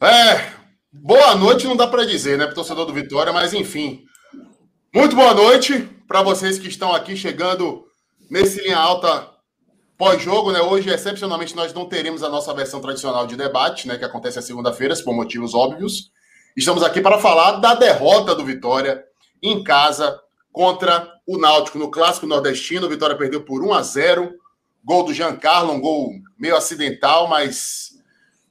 É, boa noite não dá para dizer, né, para torcedor do Vitória, mas enfim. Muito boa noite para vocês que estão aqui chegando nesse linha alta pós-jogo, né? Hoje, excepcionalmente, nós não teremos a nossa versão tradicional de debate, né, que acontece às segunda-feiras, por motivos óbvios. Estamos aqui para falar da derrota do Vitória em casa contra o Náutico no clássico nordestino. O Vitória perdeu por 1 a 0. Gol do Giancarlo, um gol meio acidental, mas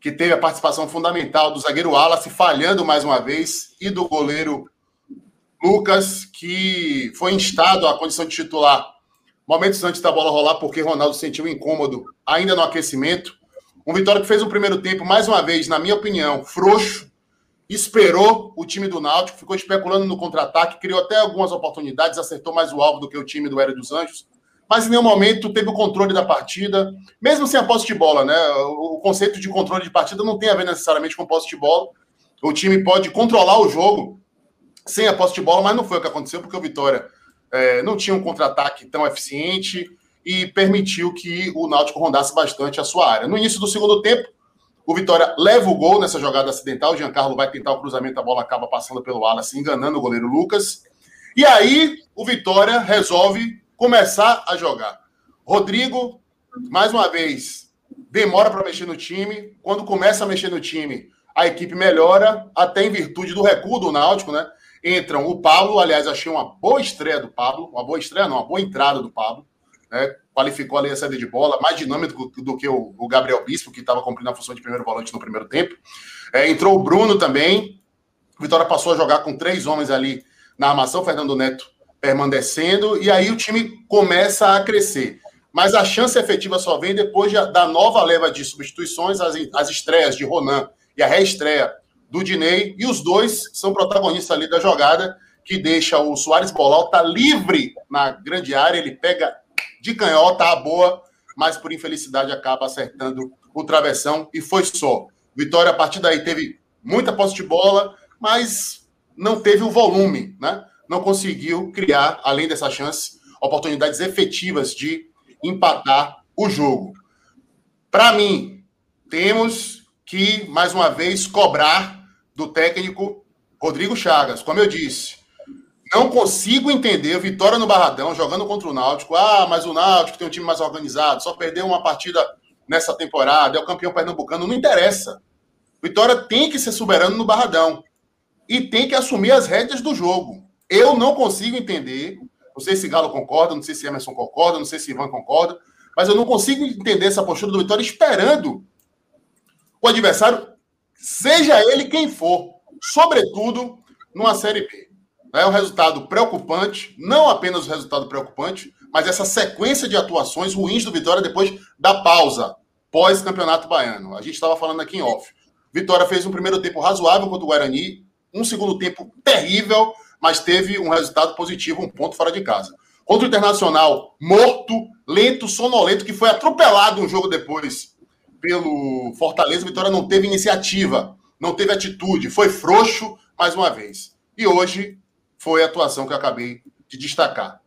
que teve a participação fundamental do zagueiro Wallace, falhando mais uma vez, e do goleiro Lucas, que foi instado à condição de titular momentos antes da bola rolar, porque Ronaldo sentiu um incômodo ainda no aquecimento. Um Vitória que fez o primeiro tempo, mais uma vez, na minha opinião, frouxo, esperou o time do Náutico, ficou especulando no contra-ataque, criou até algumas oportunidades, acertou mais o alvo do que o time do Hélio dos Anjos mas em nenhum momento teve o controle da partida, mesmo sem a posse de bola, né? O conceito de controle de partida não tem a ver necessariamente com posse de bola. O time pode controlar o jogo sem a posse de bola, mas não foi o que aconteceu, porque o Vitória é, não tinha um contra-ataque tão eficiente e permitiu que o Náutico rondasse bastante a sua área. No início do segundo tempo, o Vitória leva o gol nessa jogada acidental. O Giancarlo vai tentar o cruzamento, a bola acaba passando pelo Wallace, enganando o goleiro Lucas. E aí, o Vitória resolve começar a jogar. Rodrigo, mais uma vez, demora para mexer no time. Quando começa a mexer no time, a equipe melhora, até em virtude do recuo do Náutico, né? Entram o Pablo, aliás, achei uma boa estreia do Pablo, uma boa estreia, não, uma boa entrada do Pablo. Né? Qualificou ali a saída de bola, mais dinâmico do, que o, o, Gabriel Bispo, que estava cumprindo a função de primeiro volante no primeiro tempo. É, entrou o Bruno também. Vitória passou a jogar com três homens ali na armação, Fernando Neto permanecendo, e aí o time começa a crescer. Mas a chance efetiva só vem depois da nova leva de substituições, as, as estreias de Ronan e a reestreia do Dinei, e os dois são protagonistas ali da jogada, que deixa o Soares Bolal livre na grande área, ele pega de canhota a boa, mas por infelicidade acaba acertando o travessão, e foi só. Vitória, a partir daí, teve muita posse de bola, mas não teve o volume, né? Não conseguiu criar, além dessa chance, oportunidades efetivas de empatar o jogo. Para mim, temos que, mais uma vez, cobrar do técnico Rodrigo Chagas. Como eu disse, não consigo entender Vitória no Barradão jogando contra o Náutico. Ah, mas o Náutico tem um time mais organizado, só perdeu uma partida nessa temporada, é o campeão pernambucano. Não interessa. Vitória tem que ser soberano no Barradão e tem que assumir as rédeas do jogo. Eu não consigo entender. Não sei se Galo concorda, não sei se Emerson concorda, não sei se Ivan concorda, mas eu não consigo entender essa postura do Vitória esperando o adversário, seja ele quem for, sobretudo numa Série B. É um resultado preocupante, não apenas o resultado preocupante, mas essa sequência de atuações ruins do Vitória depois da pausa pós-campeonato baiano. A gente estava falando aqui em off. Vitória fez um primeiro tempo razoável contra o Guarani, um segundo tempo terrível, mas teve um resultado positivo, um ponto fora de casa. Contra o Internacional, morto, lento, sonolento, que foi atropelado um jogo depois pelo Fortaleza. Vitória não teve iniciativa, não teve atitude, foi frouxo mais uma vez. E hoje foi a atuação que eu acabei de destacar.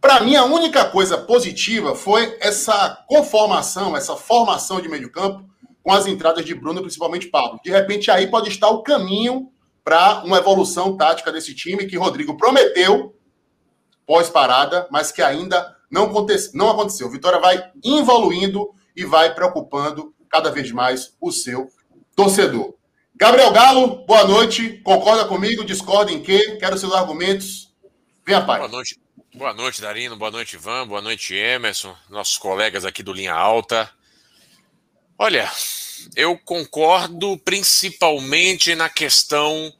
Para mim, a única coisa positiva foi essa conformação, essa formação de meio campo com as entradas de Bruno, principalmente Pablo. De repente, aí pode estar o caminho para uma evolução tática desse time que Rodrigo prometeu pós-parada, mas que ainda não, aconteceu, não aconteceu. Vitória vai evoluindo e vai preocupando cada vez mais o seu torcedor. Gabriel Galo, boa noite. Concorda comigo? Discorda em quê? Quero seus argumentos. Venha, pai. Boa noite. Boa noite, Darino. Boa noite, Ivan. Boa noite, Emerson. Nossos colegas aqui do Linha Alta. Olha, eu concordo principalmente na questão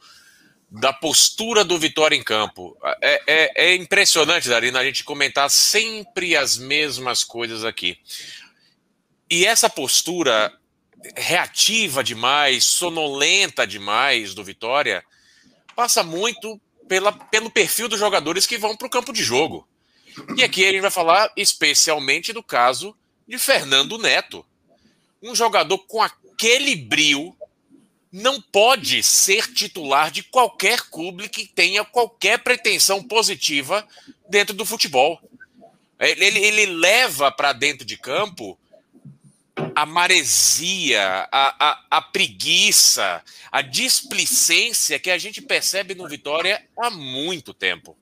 da postura do Vitória em campo. É, é, é, impressionante, Darina, a gente comentar sempre as mesmas coisas aqui. E essa postura reativa demais, sonolenta demais do Vitória, passa muito pela, pelo perfil dos jogadores que vão para o campo de jogo. E aqui a gente vai falar especialmente do caso de Fernando Neto um jogador com aquele brilho não pode ser titular de qualquer clube que tenha qualquer pretensão positiva dentro do futebol. Ele, ele leva para dentro de campo a maresia, a, a, a, preguiça, a displicência que a gente percebe no Vitória há muito tempo.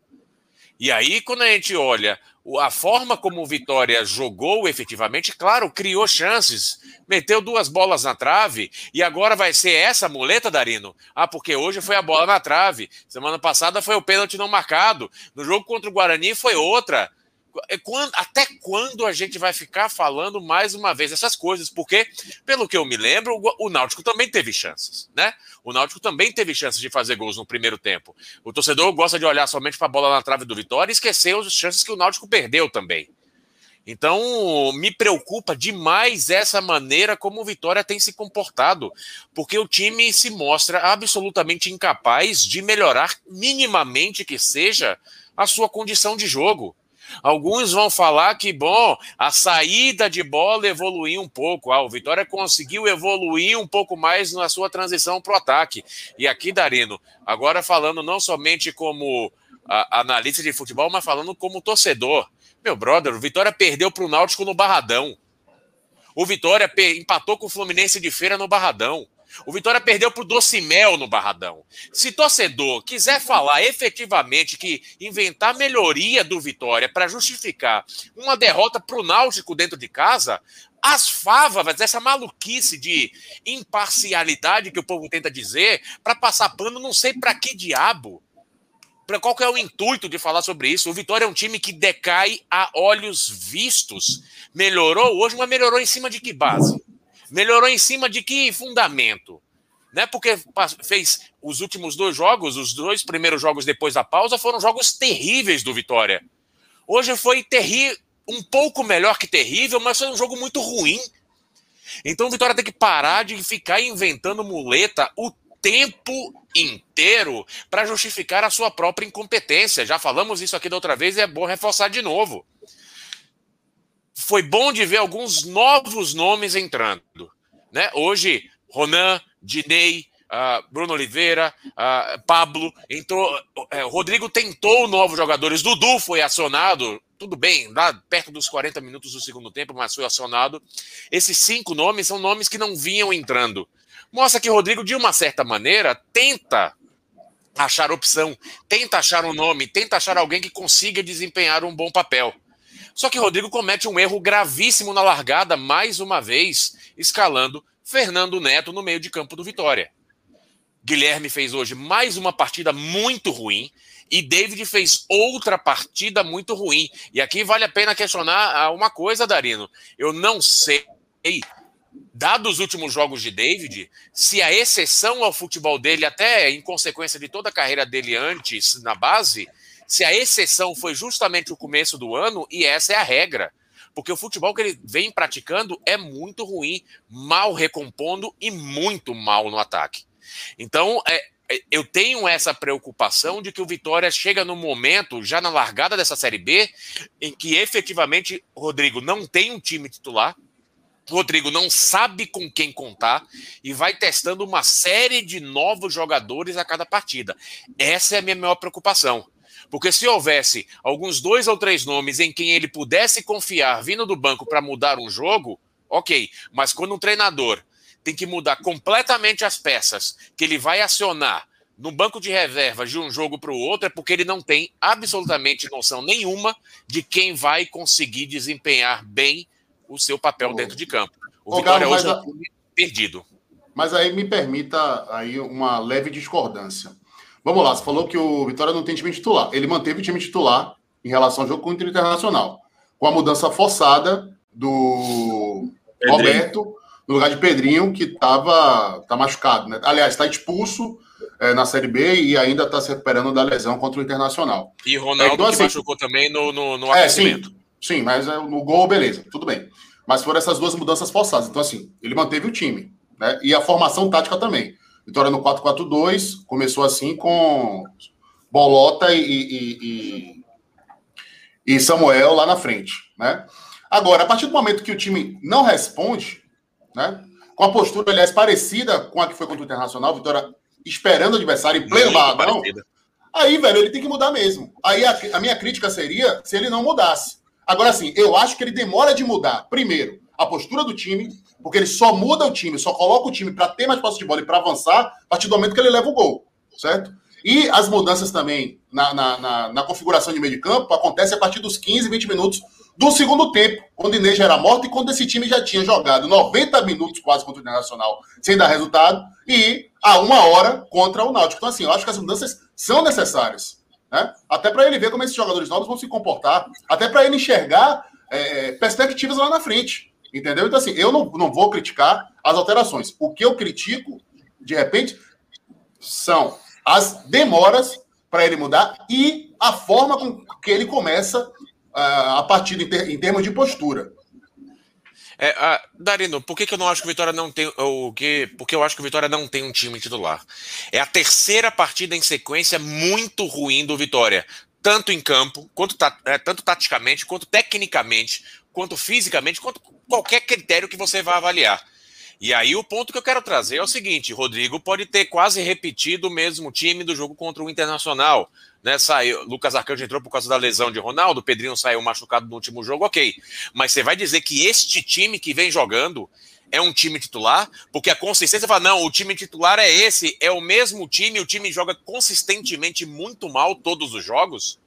E aí, quando a gente olha a forma como o Vitória jogou efetivamente, claro, criou chances, meteu duas bolas na trave e agora vai ser essa muleta, Darino? Ah, porque hoje foi a bola na trave, semana passada foi o pênalti não marcado, no jogo contra o Guarani foi outra. É até quando a gente vai ficar falando mais uma vez essas coisas? Porque, pelo que eu me lembro, o Náutico também teve chances, né? O Náutico também teve chances de fazer gols no primeiro tempo. O torcedor gosta de olhar somente para a bola na trave do Vitória e esquecer as chances que o Náutico perdeu também. Então, me preocupa demais essa maneira como o Vitória tem se comportado, porque o time se mostra absolutamente incapaz de melhorar minimamente que seja a sua condição de jogo. Alguns vão falar que, bom, a saída de bola evoluiu um pouco. Ah, o Vitória conseguiu evoluir um pouco mais na sua transição para o ataque. E aqui, Darino, agora falando não somente como a, analista de futebol, mas falando como torcedor. Meu brother, o Vitória perdeu para o Náutico no Barradão. O Vitória empatou com o Fluminense de Feira no Barradão. O Vitória perdeu para o Docimel no Barradão. Se torcedor quiser falar efetivamente que inventar melhoria do Vitória para justificar uma derrota para o Náutico dentro de casa, as favas, essa maluquice de imparcialidade que o povo tenta dizer, para passar pano, não sei para que diabo. Pra qual que é o intuito de falar sobre isso? O Vitória é um time que decai a olhos vistos. Melhorou hoje, mas melhorou em cima de que base? Melhorou em cima de que fundamento? Né? Porque fez os últimos dois jogos, os dois primeiros jogos depois da pausa, foram jogos terríveis do Vitória. Hoje foi terrível, um pouco melhor que terrível, mas foi um jogo muito ruim. Então o Vitória tem que parar de ficar inventando muleta o tempo inteiro para justificar a sua própria incompetência. Já falamos isso aqui da outra vez e é bom reforçar de novo foi bom de ver alguns novos nomes entrando. Né? Hoje, Ronan, Dinei, uh, Bruno Oliveira, uh, Pablo, entrou. Uh, Rodrigo tentou novos jogadores. Dudu foi acionado, tudo bem, lá perto dos 40 minutos do segundo tempo, mas foi acionado. Esses cinco nomes são nomes que não vinham entrando. Mostra que Rodrigo, de uma certa maneira, tenta achar opção, tenta achar um nome, tenta achar alguém que consiga desempenhar um bom papel. Só que Rodrigo comete um erro gravíssimo na largada, mais uma vez, escalando Fernando Neto no meio de campo do Vitória. Guilherme fez hoje mais uma partida muito ruim e David fez outra partida muito ruim. E aqui vale a pena questionar ah, uma coisa, Darino. Eu não sei, dados os últimos jogos de David, se a exceção ao futebol dele, até em consequência de toda a carreira dele antes na base, se a exceção foi justamente o começo do ano, e essa é a regra. Porque o futebol que ele vem praticando é muito ruim, mal recompondo e muito mal no ataque. Então, é, é, eu tenho essa preocupação de que o Vitória chega no momento, já na largada dessa Série B, em que efetivamente Rodrigo não tem um time titular, Rodrigo não sabe com quem contar e vai testando uma série de novos jogadores a cada partida. Essa é a minha maior preocupação. Porque se houvesse alguns dois ou três nomes em quem ele pudesse confiar vindo do banco para mudar um jogo, ok. Mas quando um treinador tem que mudar completamente as peças que ele vai acionar no banco de reservas de um jogo para o outro, é porque ele não tem absolutamente noção nenhuma de quem vai conseguir desempenhar bem o seu papel oh. dentro de campo. O oh, Vitória Galo, hoje é um perdido. Mas aí me permita aí uma leve discordância. Vamos lá, você falou que o Vitória não tem time titular. Ele manteve o time titular em relação ao jogo contra o Internacional. Com a mudança forçada do Pedrinho. Roberto no lugar de Pedrinho, que estava tá machucado. Né? Aliás, está expulso é, na Série B e ainda está se recuperando da lesão contra o Internacional. E Ronaldo é, então, assim, que machucou também no, no, no é. Sim, sim, mas é, no gol, beleza, tudo bem. Mas foram essas duas mudanças forçadas. Então, assim, ele manteve o time. Né? E a formação tática também. Vitória no 4-4-2, começou assim com Bolota e, e, e, e, Samuel lá na frente, né? Agora, a partir do momento que o time não responde, né? Com a postura, aliás, parecida com a que foi contra o Internacional, Vitória esperando o adversário em pleno barradão, aí, velho, ele tem que mudar mesmo. Aí a, a minha crítica seria se ele não mudasse. Agora, assim, eu acho que ele demora de mudar. Primeiro, a postura do time, porque ele só muda o time, só coloca o time para ter mais posse de bola e para avançar a partir do momento que ele leva o gol, certo? E as mudanças também na, na, na, na configuração de meio de campo acontecem a partir dos 15, 20 minutos do segundo tempo, quando o Inês já era morto e quando esse time já tinha jogado 90 minutos quase contra o Internacional sem dar resultado e a uma hora contra o Náutico. Então, assim, eu acho que as mudanças são necessárias. Né? Até para ele ver como esses jogadores novos vão se comportar, até para ele enxergar é, perspectivas lá na frente. Entendeu? Então, assim, eu não, não vou criticar as alterações. O que eu critico, de repente, são as demoras para ele mudar e a forma com que ele começa a partida em, ter, em termos de postura. É, uh, Darino, por que, que eu não acho que o Vitória não tem o que? Porque eu acho que o Vitória não tem um time titular. É a terceira partida em sequência muito ruim do Vitória, tanto em campo, quanto é, tanto taticamente, quanto tecnicamente, quanto fisicamente, quanto qualquer critério que você vá avaliar. E aí o ponto que eu quero trazer é o seguinte: Rodrigo pode ter quase repetido o mesmo time do jogo contra o Internacional né? Saiu, Lucas Arcanjo entrou por causa da lesão de Ronaldo, Pedrinho saiu machucado no último jogo, ok. Mas você vai dizer que este time que vem jogando é um time titular? Porque a consistência fala, não, o time titular é esse, é o mesmo time, o time joga consistentemente muito mal todos os jogos.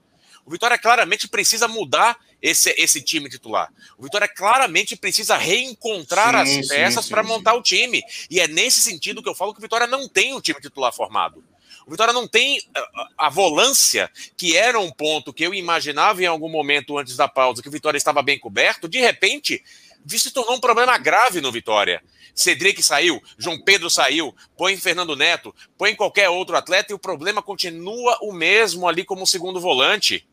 O Vitória claramente precisa mudar esse, esse time titular. O Vitória claramente precisa reencontrar sim, as peças para montar o time. E é nesse sentido que eu falo que o Vitória não tem um time titular formado. O Vitória não tem a, a volância, que era um ponto que eu imaginava em algum momento antes da pausa, que o Vitória estava bem coberto, de repente se tornou um problema grave no Vitória. Cedric saiu, João Pedro saiu, põe Fernando Neto, põe qualquer outro atleta e o problema continua o mesmo ali como segundo volante.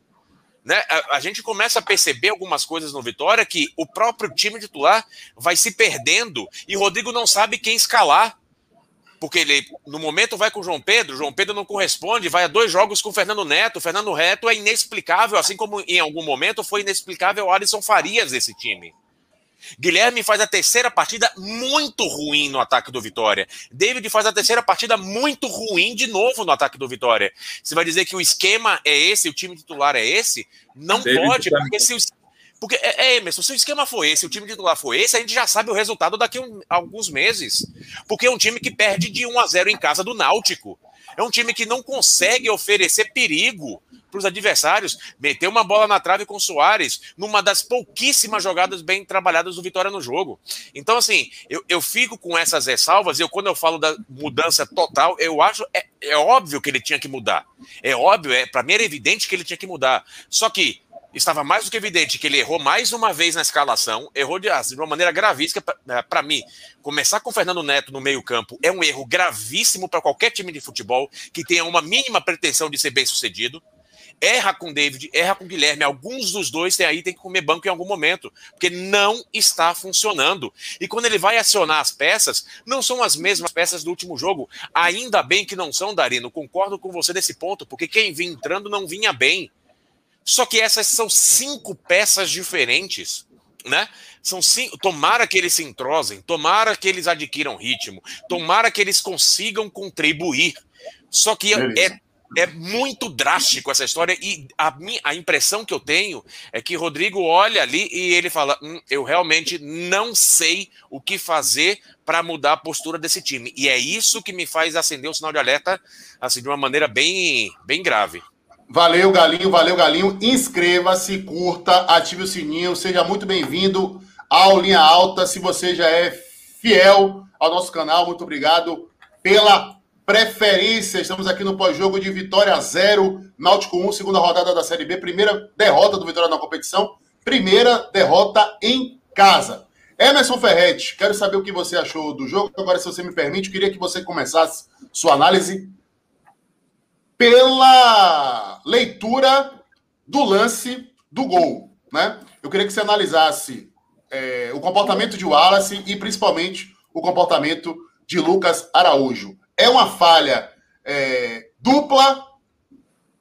Né? A, a, gente começa a perceber algumas coisas no Vitória que o próprio time titular vai se perdendo e Rodrigo não sabe quem escalar porque ele no momento vai com o João Pedro, João Pedro não corresponde, vai a dois jogos com o Fernando Neto. O Fernando Neto é inexplicável, assim como em algum momento foi inexplicável o Alisson Farias desse time. Guilherme faz a terceira partida muito ruim no ataque do Vitória. David faz a terceira partida muito ruim de novo no ataque do Vitória. Você vai dizer que o esquema é esse, o time titular é esse? Não David pode, porque se o, porque, é, é, Emerson, se o esquema foi esse, o time titular foi esse, a gente já sabe o resultado daqui a um, alguns meses. Porque é um time que perde de 1 a 0 em casa do Náutico. É um time que não consegue oferecer perigo para os adversários. Meteu uma bola na trave com o Soares, numa das pouquíssimas jogadas bem trabalhadas do Vitória no jogo. Então, assim, eu, eu fico com essas ressalvas, e eu, quando eu falo da mudança total, eu acho. É, é óbvio que ele tinha que mudar. É óbvio, é, para mim era evidente que ele tinha que mudar. Só que estava mais do que evidente que ele errou mais uma vez na escalação, errou de, assim, de uma maneira gravíssima. Para mim, começar com o Fernando Neto no meio-campo é um erro gravíssimo para qualquer time de futebol que tenha uma mínima pretensão de ser bem sucedido. Erra com David, erra com Guilherme. Alguns dos dois tem aí tem que comer banco em algum momento, porque não está funcionando. E quando ele vai acionar as peças, não são as mesmas peças do último jogo. Ainda bem que não são, Darino. Concordo com você nesse ponto, porque quem vinha entrando não vinha bem. Só que essas são cinco peças diferentes, né? São cinco. Tomara que eles se entrosem, tomara que eles adquiram ritmo, tomara que eles consigam contribuir. Só que é, é muito drástico essa história e a, a impressão que eu tenho é que Rodrigo olha ali e ele fala: hum, eu realmente não sei o que fazer para mudar a postura desse time. E é isso que me faz acender o sinal de alerta assim de uma maneira bem, bem grave. Valeu, Galinho, valeu, Galinho. Inscreva-se, curta, ative o sininho, seja muito bem-vindo ao Linha Alta. Se você já é fiel ao nosso canal, muito obrigado pela preferência. Estamos aqui no pós-jogo de Vitória 0, Náutico 1, segunda rodada da Série B, primeira derrota do Vitória na competição, primeira derrota em casa. Emerson Ferretti, quero saber o que você achou do jogo. Agora, se você me permite, queria que você começasse sua análise pela leitura do lance do gol. Né? Eu queria que você analisasse é, o comportamento de Wallace e principalmente o comportamento de Lucas Araújo. É uma falha é, dupla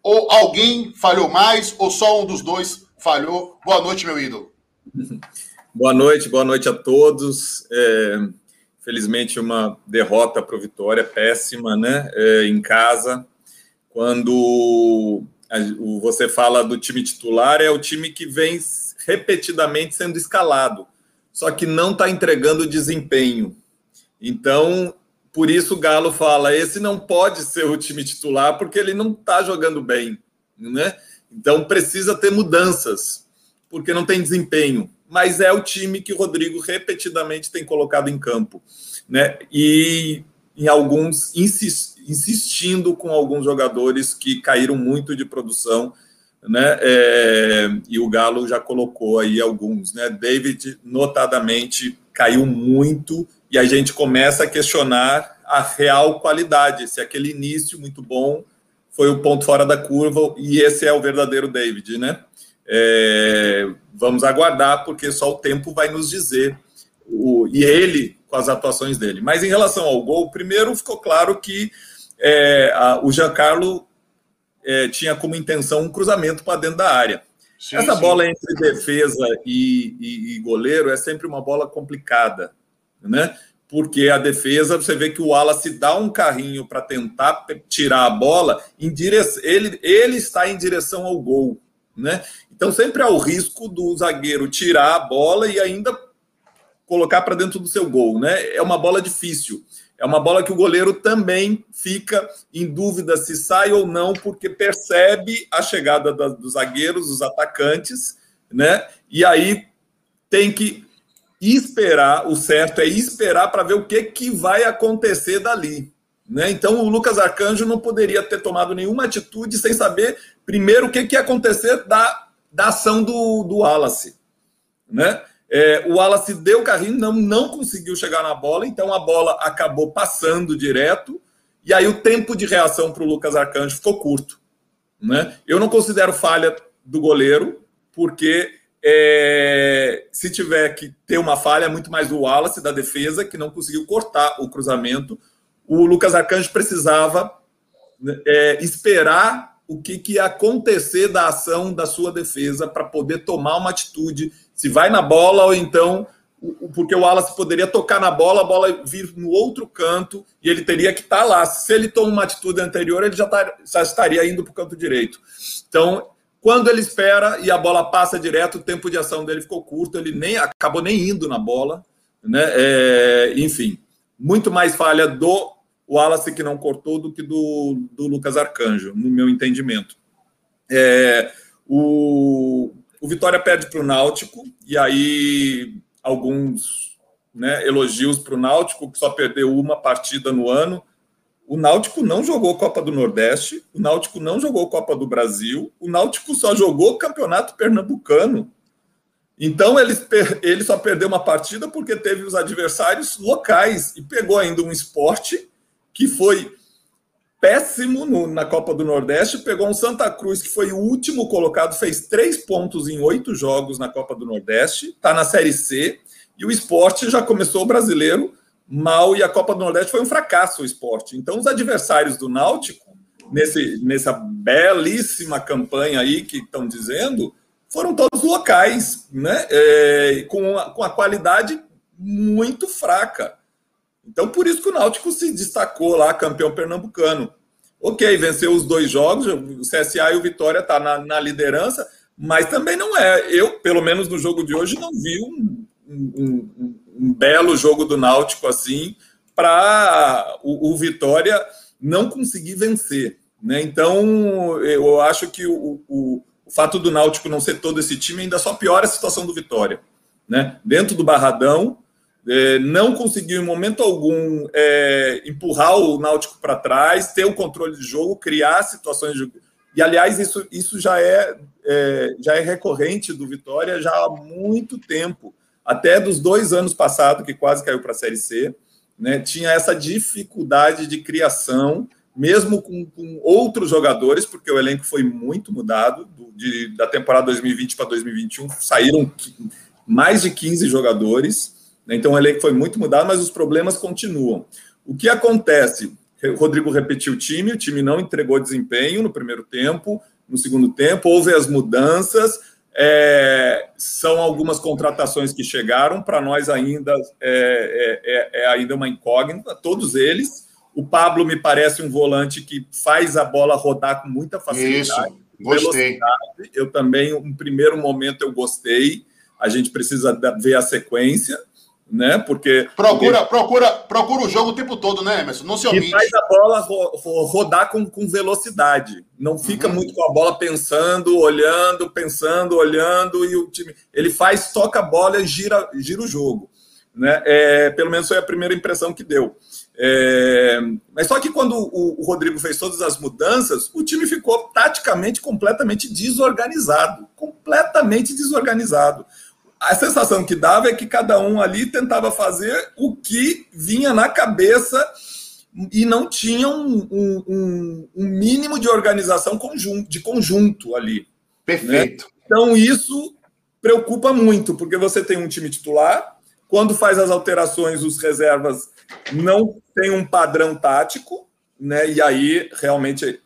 ou alguém falhou mais ou só um dos dois falhou? Boa noite, meu ídolo. Boa noite, boa noite a todos. É, felizmente, uma derrota para o Vitória péssima, né? É, em casa quando você fala do time titular, é o time que vem repetidamente sendo escalado. só que não está entregando desempenho. Então, por isso o Galo fala: esse não pode ser o time titular, porque ele não está jogando bem. Né? Então precisa ter mudanças, porque não tem desempenho. Mas é o time que o Rodrigo repetidamente tem colocado em campo. Né? E em alguns insistindo com alguns jogadores que caíram muito de produção né? É, e o Galo já colocou aí alguns, né? David, notadamente, caiu muito e a gente começa a questionar a real qualidade, se aquele início muito bom foi o ponto fora da curva e esse é o verdadeiro David, né? É, vamos aguardar, porque só o tempo vai nos dizer, o, e ele com as atuações dele. Mas em relação ao gol, primeiro ficou claro que é, a, o Giancarlo é, tinha como intenção um cruzamento para dentro da área. Sim, Essa sim. bola entre defesa e, e, e, goleiro é sempre uma bola complicada, né? Porque a defesa, você vê que o Wallace dá um carrinho para tentar tirar a bola em. Ele, ele está em direção ao gol, né? Então sempre há o risco do zagueiro tirar a bola e ainda colocar para dentro do seu gol, né? É uma bola difícil. É uma bola que o goleiro também fica em dúvida se sai ou não, porque percebe a chegada dos zagueiros, dos atacantes, né? E aí tem que esperar, o certo é esperar para ver o que, que vai acontecer dali. Né? Então o Lucas Arcanjo não poderia ter tomado nenhuma atitude sem saber primeiro o que, que ia acontecer da, da ação do, do Wallace. Né? É, o Wallace deu carrinho, não, não conseguiu chegar na bola, então a bola acabou passando direto, e aí o tempo de reação para o Lucas Arcanjo ficou curto. Né? Eu não considero falha do goleiro, porque é, se tiver que ter uma falha, é muito mais do Wallace, da defesa, que não conseguiu cortar o cruzamento. O Lucas Arcanjo precisava é, esperar o que, que ia acontecer da ação da sua defesa para poder tomar uma atitude se vai na bola ou então porque o Wallace poderia tocar na bola, a bola vir no outro canto e ele teria que estar tá lá. Se ele toma uma atitude anterior, ele já, tá, já estaria indo para o canto direito. Então, quando ele espera e a bola passa direto, o tempo de ação dele ficou curto, ele nem acabou nem indo na bola, né? É, enfim, muito mais falha do Wallace que não cortou do que do, do Lucas Arcanjo, no meu entendimento. É, o, o Vitória perde para o Náutico, e aí alguns né, elogios para o Náutico, que só perdeu uma partida no ano. O Náutico não jogou Copa do Nordeste, o Náutico não jogou Copa do Brasil, o Náutico só jogou Campeonato Pernambucano. Então ele, ele só perdeu uma partida porque teve os adversários locais e pegou ainda um esporte que foi péssimo no, na Copa do Nordeste, pegou um Santa Cruz que foi o último colocado, fez três pontos em oito jogos na Copa do Nordeste, está na Série C, e o esporte já começou o brasileiro mal, e a Copa do Nordeste foi um fracasso o esporte. Então, os adversários do Náutico, nesse, nessa belíssima campanha aí que estão dizendo, foram todos locais, né? É, com, a, com a qualidade muito fraca. Então, por isso que o Náutico se destacou lá, campeão pernambucano. Ok, venceu os dois jogos, o CSA e o Vitória tá na, na liderança, mas também não é. Eu, pelo menos no jogo de hoje, não vi um, um, um, um belo jogo do Náutico assim para o, o, Vitória não conseguir vencer. Né? Então, eu acho que o, o, o fato do Náutico não ser todo esse time ainda só piora a situação do Vitória. Né? Dentro do Barradão, é, não conseguiu em momento algum é, empurrar o Náutico para trás, ter o controle de jogo, criar situações de. E, aliás, isso, isso já, é, é, já é recorrente do Vitória já há muito tempo, até dos dois anos passados, que quase caiu para a Série C, né, tinha essa dificuldade de criação, mesmo com, com outros jogadores, porque o elenco foi muito mudado, do, de, da temporada 2020 para 2021, saíram mais de 15 jogadores né? Então o elenco foi muito mudado, mas os problemas continuam. O que acontece? O Rodrigo repetiu o time, o time não entregou desempenho no primeiro tempo, no segundo tempo, houve as mudanças, é, são algumas contratações que chegaram, para nós ainda é, é, é, ainda uma incógnita, todos eles. O Pablo me parece um volante que faz a bola rodar com muita facilidade. Isso, gostei. Eu também, um primeiro momento, eu gostei. a gente precisa ver a sequência, né? Porque procura, porque... procura, procura o jogo o tempo todo, né, Emerson? Não se omite. E faz a bola ro rodar com, com velocidade. Não fica uhum. muito com a bola pensando, olhando, pensando, olhando e o time ele faz, toca a bola e gira, gira o jogo, né? É, pelo menos foi a primeira impressão que deu. É, mas só que quando o, o, Rodrigo fez todas as mudanças, o time ficou taticamente completamente desorganizado. Completamente desorganizado. A sensação que dava é que cada um ali tentava fazer o que vinha na cabeça e não tinha um, um, um mínimo de organização conjunto, de conjunto ali. Perfeito. Né? Então isso preocupa muito, porque você tem um time titular, quando faz as alterações, os reservas não tem um padrão tático, né? E aí realmente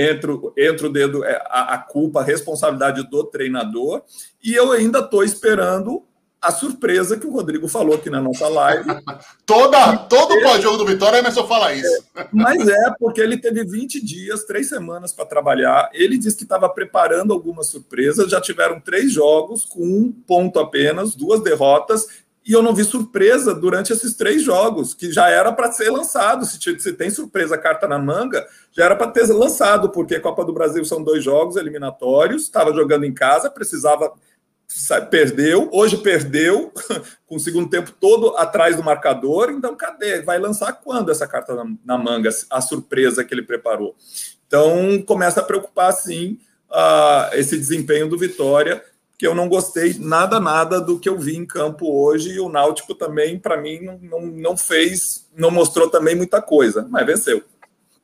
entra, entra o dedo, é, a, a culpa, a responsabilidade do treinador. E eu ainda estou esperando a surpresa que o Rodrigo falou aqui na nossa live. Toda, todo o pós-jogo do Vitória, Emerson fala isso. É, mas é, porque ele teve 20 dias, três semanas para trabalhar. Ele disse que estava preparando algumas surpresas. Já tiveram três jogos com um ponto apenas, duas derrotas e eu não vi surpresa durante esses três jogos, que já era para ser lançado. Se, se, tem surpresa, carta na manga, já era para ter lançado, porque Copa do Brasil são dois jogos eliminatórios, estava jogando em casa, precisava. Perdeu, hoje perdeu, com o segundo tempo todo atrás do marcador. Então, cadê? Vai lançar quando essa carta na, na manga, a surpresa que ele preparou? Então, começa a preocupar, sim, uh, esse desempenho do Vitória que eu não gostei nada, nada do que eu vi em campo hoje. E o Náutico também, para mim, não, não, não, fez, não mostrou também muita coisa, mas venceu.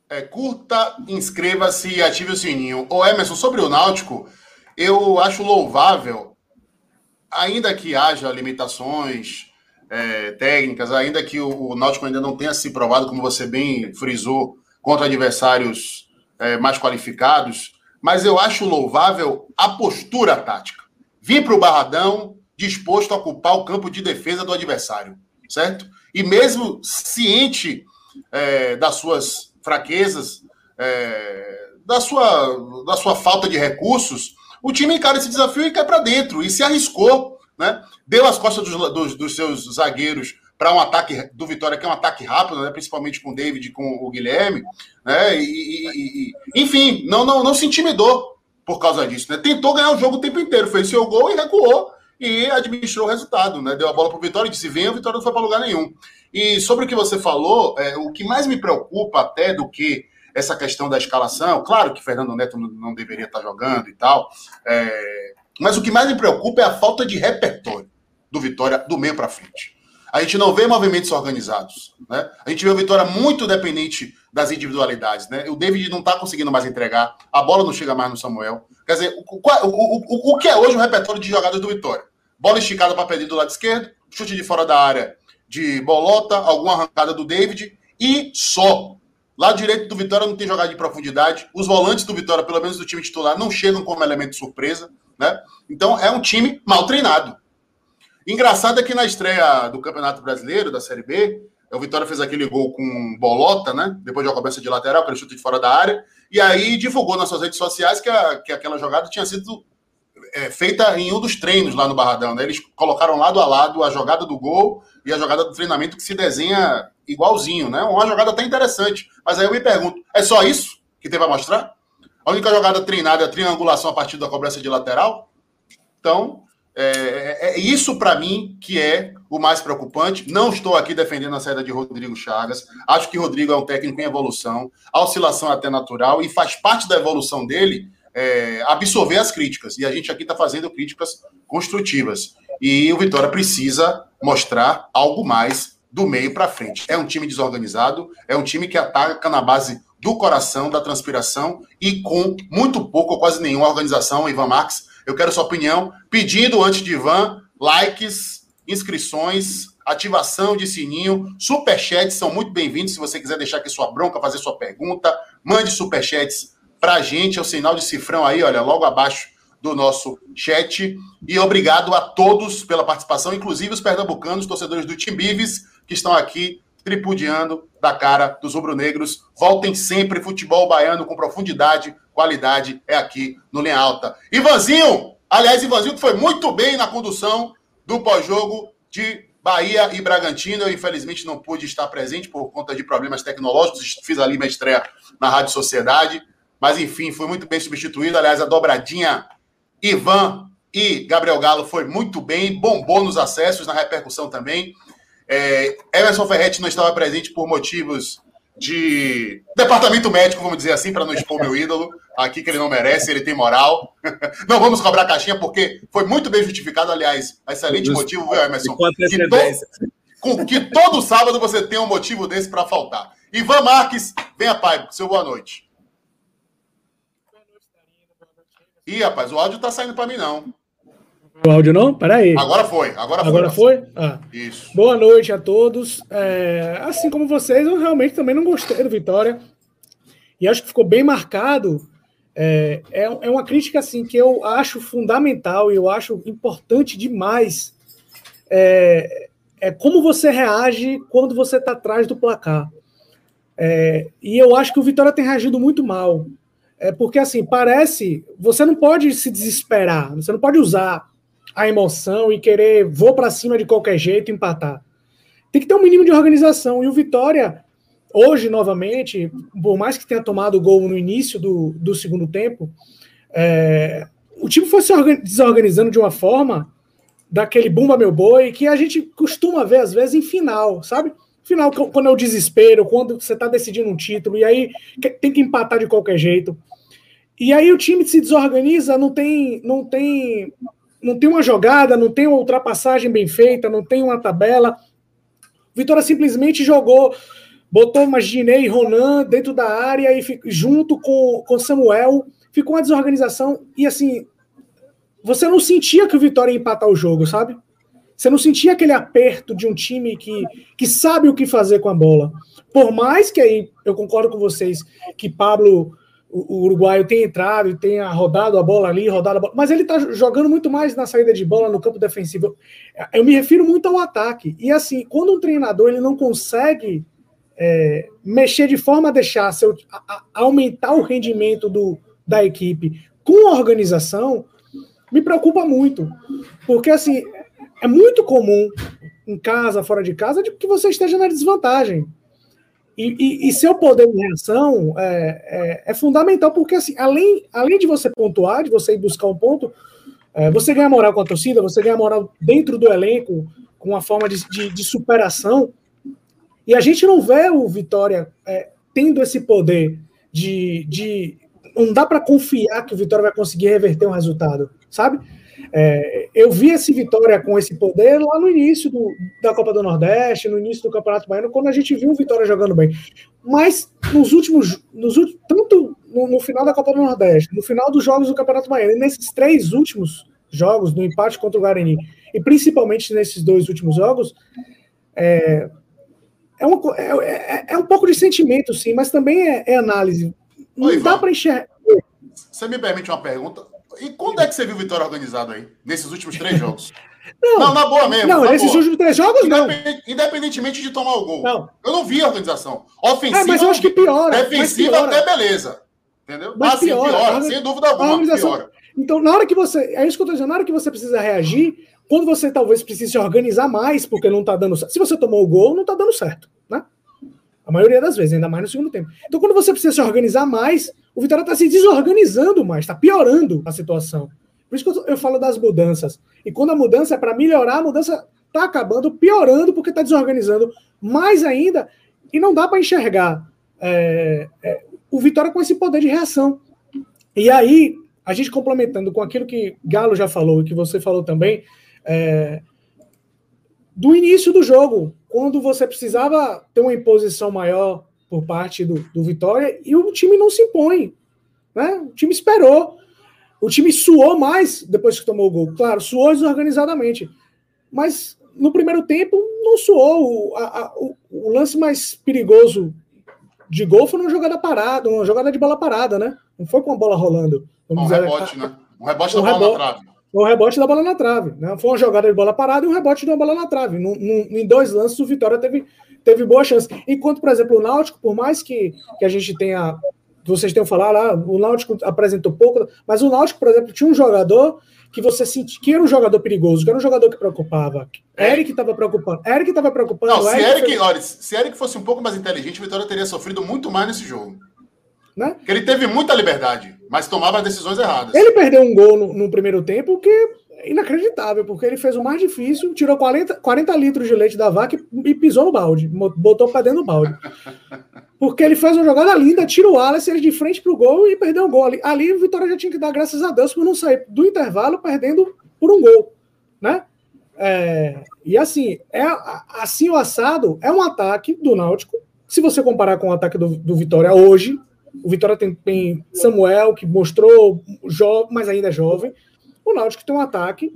É, curta, inscreva-se e ative o sininho. Ô Emerson, sobre o Náutico, eu acho louvável, ainda que haja limitações é, técnicas, ainda que o, o, Náutico ainda não tenha se provado, como você bem frisou, contra adversários é, mais qualificados, mas eu acho louvável a postura tática vir para o Barradão disposto a ocupar o campo de defesa do adversário, certo? E mesmo ciente é, das suas fraquezas, é, da, sua, da sua falta de recursos, o time encara esse desafio e cai para dentro, e se arriscou, né? Deu as costas dos, dos, dos seus zagueiros para um ataque do Vitória, que é um ataque rápido, né? principalmente com o David e com o Guilherme, né? E, e, e, enfim, não, não, não se intimidou por causa disso. Né? Tentou ganhar o jogo o tempo inteiro, fez seu gol e recuou e administrou o resultado. Né? Deu a bola para o Vitória e disse: venha, o Vitória não foi para lugar nenhum. E sobre o que você falou, é, o que mais me preocupa até do que essa questão da escalação, claro que Fernando Neto não deveria estar jogando e tal, é, mas o que mais me preocupa é a falta de repertório do Vitória do meio para frente. A gente não vê movimentos organizados. Né? A gente vê o Vitória muito dependente das individualidades. Né? O David não está conseguindo mais entregar, a bola não chega mais no Samuel. Quer dizer, o, o, o, o que é hoje o repertório de jogadas do Vitória? Bola esticada para perder do lado esquerdo, chute de fora da área de Bolota, alguma arrancada do David e só. Lado direito do Vitória não tem jogada de profundidade. Os volantes do Vitória, pelo menos do time titular, não chegam como elemento surpresa. Né? Então é um time mal treinado. Engraçado é que na estreia do Campeonato Brasileiro, da Série B, o Vitória fez aquele gol com bolota, né? Depois de uma cobrança de lateral, aquele chute de fora da área. E aí divulgou nas suas redes sociais que, a, que aquela jogada tinha sido é, feita em um dos treinos lá no Barradão. Né? Eles colocaram lado a lado a jogada do gol e a jogada do treinamento que se desenha igualzinho, né? Uma jogada até interessante. Mas aí eu me pergunto: é só isso que tem para mostrar? A única jogada treinada é a triangulação a partir da cobrança de lateral? Então, é, é, é isso para mim que é o mais preocupante. Não estou aqui defendendo a saída de Rodrigo Chagas. Acho que Rodrigo é um técnico em evolução. A oscilação é até natural e faz parte da evolução dele é, absorver as críticas. E a gente aqui está fazendo críticas construtivas. E o Vitória precisa mostrar algo mais do meio para frente. É um time desorganizado, é um time que ataca na base do coração, da transpiração e com muito pouco ou quase nenhuma organização. Ivan Marques eu quero sua opinião, pedindo antes de Ivan, likes, inscrições, ativação de sininho, superchats são muito bem-vindos. Se você quiser deixar aqui sua bronca, fazer sua pergunta, mande superchats a gente, é o sinal de cifrão aí, olha, logo abaixo do nosso chat. E obrigado a todos pela participação, inclusive os pernambucanos, torcedores do Timbives, que estão aqui tripudiando da cara dos rubro-negros. Voltem sempre, futebol baiano com profundidade, qualidade é aqui no Linha Alta. Ivanzinho, Aliás, Ivanzito foi muito bem na condução do pós-jogo de Bahia e Bragantino. Eu, infelizmente, não pude estar presente por conta de problemas tecnológicos. Fiz ali minha estreia na Rádio Sociedade. Mas, enfim, foi muito bem substituído. Aliás, a dobradinha Ivan e Gabriel Galo foi muito bem, bombou nos acessos, na repercussão também. É, Emerson Ferretti não estava presente por motivos de departamento médico, vamos dizer assim, para não expor meu ídolo aqui, que ele não merece, ele tem moral. Não vamos cobrar caixinha, porque foi muito bem justificado, aliás, excelente motivo, viu, Emerson? Que, to... Com que todo sábado você tem um motivo desse para faltar. Ivan Marques, venha, pai, seu boa noite. Ih, rapaz, o áudio tá saindo para mim, não. O áudio não? Peraí. Agora foi, agora foi. Agora foi? Ah. Isso. Boa noite a todos. É, assim como vocês, eu realmente também não gostei do Vitória. E acho que ficou bem marcado. É, é, é uma crítica assim que eu acho fundamental e eu acho importante demais. É, é como você reage quando você está atrás do placar. É, e eu acho que o Vitória tem reagido muito mal. É porque assim, parece. Você não pode se desesperar, você não pode usar a emoção e querer vou para cima de qualquer jeito empatar. Tem que ter um mínimo de organização. E o Vitória, hoje, novamente, por mais que tenha tomado o gol no início do, do segundo tempo, é, o time foi se desorganizando de uma forma daquele bumba meu boi que a gente costuma ver às vezes em final, sabe? Final, quando é o desespero, quando você está decidindo um título, e aí tem que empatar de qualquer jeito. E aí o time se desorganiza, não tem, não tem não tem uma jogada, não tem uma ultrapassagem bem feita, não tem uma tabela. Vitória simplesmente jogou, botou Maginei e Ronan dentro da área e junto com, com Samuel, ficou uma desorganização e assim, você não sentia que o Vitória ia empatar o jogo, sabe? Você não sentia aquele aperto de um time que, que sabe o que fazer com a bola. Por mais que aí eu concordo com vocês que Pablo o, uruguaio tem entrado e tenha rodado a bola ali, rodado a bola, mas ele está jogando muito mais na saída de bola no campo defensivo. Eu me refiro muito ao ataque. E assim, quando um treinador ele não consegue é, mexer de forma a deixar seu, a, a aumentar o rendimento do, da equipe com a organização, me preocupa muito. Porque assim, é muito comum em casa, fora de casa, de que você esteja na desvantagem. E, e, e, seu poder de reação é, é, é, fundamental, porque assim, além, além de você pontuar, de você ir buscar um ponto, é, você ganha moral com a torcida, você ganha moral dentro do elenco, com uma forma de, de, de superação. E a gente não vê o Vitória é, tendo esse poder de. de não dá para confiar que o Vitória vai conseguir reverter um resultado, sabe? É, eu vi esse Vitória com esse poder lá no início do, da Copa do Nordeste, no início do Campeonato Baiano, quando a gente viu o Vitória jogando bem. Mas nos últimos, nos últimos tanto no, no, final da Copa do Nordeste, no final dos jogos do Campeonato Baiano, e nesses três últimos jogos, no empate contra o Guarani, e principalmente nesses dois últimos jogos, é, é, uma, é, é, é um pouco de sentimento, sim, mas também é, é análise. Não Oi, dá para enxergar. Você me permite uma pergunta? E quando é que você viu Vitória organizado aí? Nesses últimos três jogos? Não, não, na boa mesmo. Não, nesses boa. últimos três jogos, não. Independentemente de tomar o gol. Não. Eu não vi a organização. Ofensiva. É, mas eu acho que piora. Defensiva piora. até beleza. Entendeu? Mas assim, piora, piora sem dúvida alguma. Piora. Então, na hora que você. É isso que eu tô dizendo, na hora que você precisa reagir, quando você talvez precise se organizar mais, porque não tá dando certo. Se você tomou o gol, não tá dando certo, né? A maioria das vezes, ainda mais no segundo tempo. Então, quando você precisa se organizar mais, o Vitória está se desorganizando mais, está piorando a situação. Por isso que eu, eu falo das mudanças. E quando a mudança é para melhorar, a mudança está acabando piorando porque está desorganizando mais ainda e não dá para enxergar é, é, o Vitória com esse poder de reação. E aí, a gente complementando com aquilo que Galo já falou e que você falou também, é, do início do jogo, quando você precisava ter uma imposição maior por parte do, do Vitória e o time não se impõe. Né? O time esperou. O time suou mais depois que tomou o gol. Claro, suou desorganizadamente. Mas no primeiro tempo não suou. O, a, a, o, o lance mais perigoso de gol foi uma jogada parada, uma jogada de bola parada, né? Não foi com a bola rolando. um dizer, rebote, né? Um rebote da um bola rebote, na trave. Um rebote da bola na trave. Né? Foi uma jogada de bola parada e um rebote de uma bola na trave. Num, num, em dois lances, o Vitória teve teve boa chance. Enquanto, por exemplo, o Náutico, por mais que, que a gente tenha vocês tenham falado, ah, o Náutico apresentou pouco, mas o Náutico, por exemplo, tinha um jogador que você sentia que era um jogador perigoso, que era um jogador que preocupava. Eric estava preocupando. Eric estava preocupando. Não, se Eric, Eric, olha, se Eric fosse um pouco mais inteligente, o Vitória teria sofrido muito mais nesse jogo. Né? Porque ele teve muita liberdade, mas tomava decisões erradas. Ele perdeu um gol no, no primeiro tempo que inacreditável, porque ele fez o mais difícil, tirou 40, 40 litros de leite da vaca e, e pisou no balde, botou para dentro do balde. Porque ele fez uma jogada linda, tira o Wallace, ele de frente pro gol e perdeu o gol. Ali, ali o Vitória já tinha que dar graças a Deus por não sair do intervalo perdendo por um gol, né? É, e assim, é assim o assado é um ataque do Náutico. Se você comparar com o ataque do, do Vitória hoje, o Vitória tem, tem Samuel, que mostrou mas ainda é jovem. O Náutico tem um ataque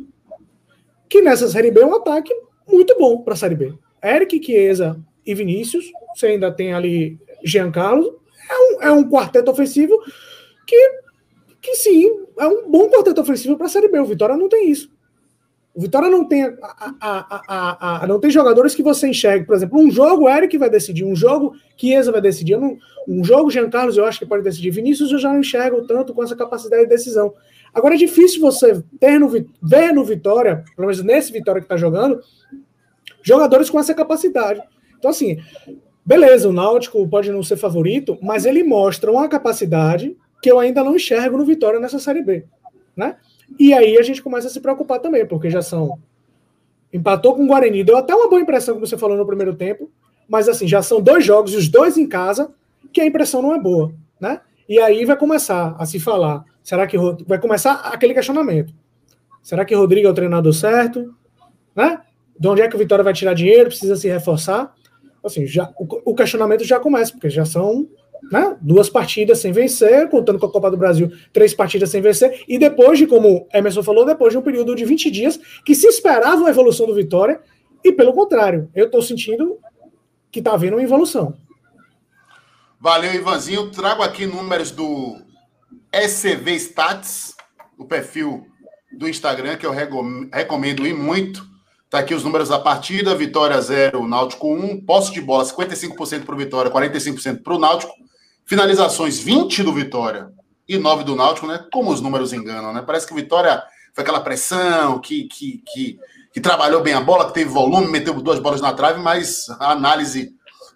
que nessa Série B é um ataque muito bom para a Série B. Eric, Chiesa e Vinícius, você ainda tem ali Jean Carlos, é um, é um quarteto ofensivo que, que sim, é um bom quarteto ofensivo para a Série B. O Vitória não tem isso. O Vitória não tem, a, a, a, não tem jogadores que você enxergue. Por exemplo, um jogo Eric vai decidir, um jogo Chiesa vai decidir. Um jogo Jean Carlos eu acho que pode decidir. Vinícius eu já não enxergo tanto com essa capacidade de decisão. Agora é difícil você ter no, ver no Vitória, pelo menos nesse Vitória que está jogando, jogadores com essa capacidade. Então, assim, beleza, o Náutico pode não ser favorito, mas ele mostra uma capacidade que eu ainda não enxergo no Vitória nessa Série B. Né? E aí a gente começa a se preocupar também, porque já são. Empatou com o Guarani, deu até uma boa impressão, como você falou no primeiro tempo, mas assim, já são dois jogos, os dois em casa, que a impressão não é boa. Né? E aí vai começar a se falar. Será que vai começar aquele questionamento? Será que Rodrigo é o treinador certo? Né? De onde é que o Vitória vai tirar dinheiro? Precisa se reforçar? Assim, já, o, o questionamento já começa, porque já são né, duas partidas sem vencer, contando com a Copa do Brasil, três partidas sem vencer, e depois de, como Emerson falou, depois de um período de 20 dias que se esperava uma evolução do Vitória, e pelo contrário, eu estou sentindo que está havendo uma evolução. Valeu, Ivanzinho. Trago aqui números do ECV Stats, o perfil do Instagram, que eu recomendo ir muito. Tá aqui os números da partida: Vitória 0, Náutico 1. Posse de bola 55% para o Vitória, 45% para o Náutico. Finalizações 20 do Vitória e 9 do Náutico, né? Como os números enganam, né? Parece que o Vitória foi aquela pressão que, que, que, que trabalhou bem a bola, que teve volume, meteu duas bolas na trave, mas a análise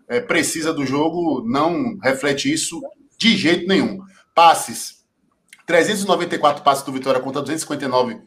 é, precisa do jogo não reflete isso de jeito nenhum. Passes, 394 passes do Vitória contra 259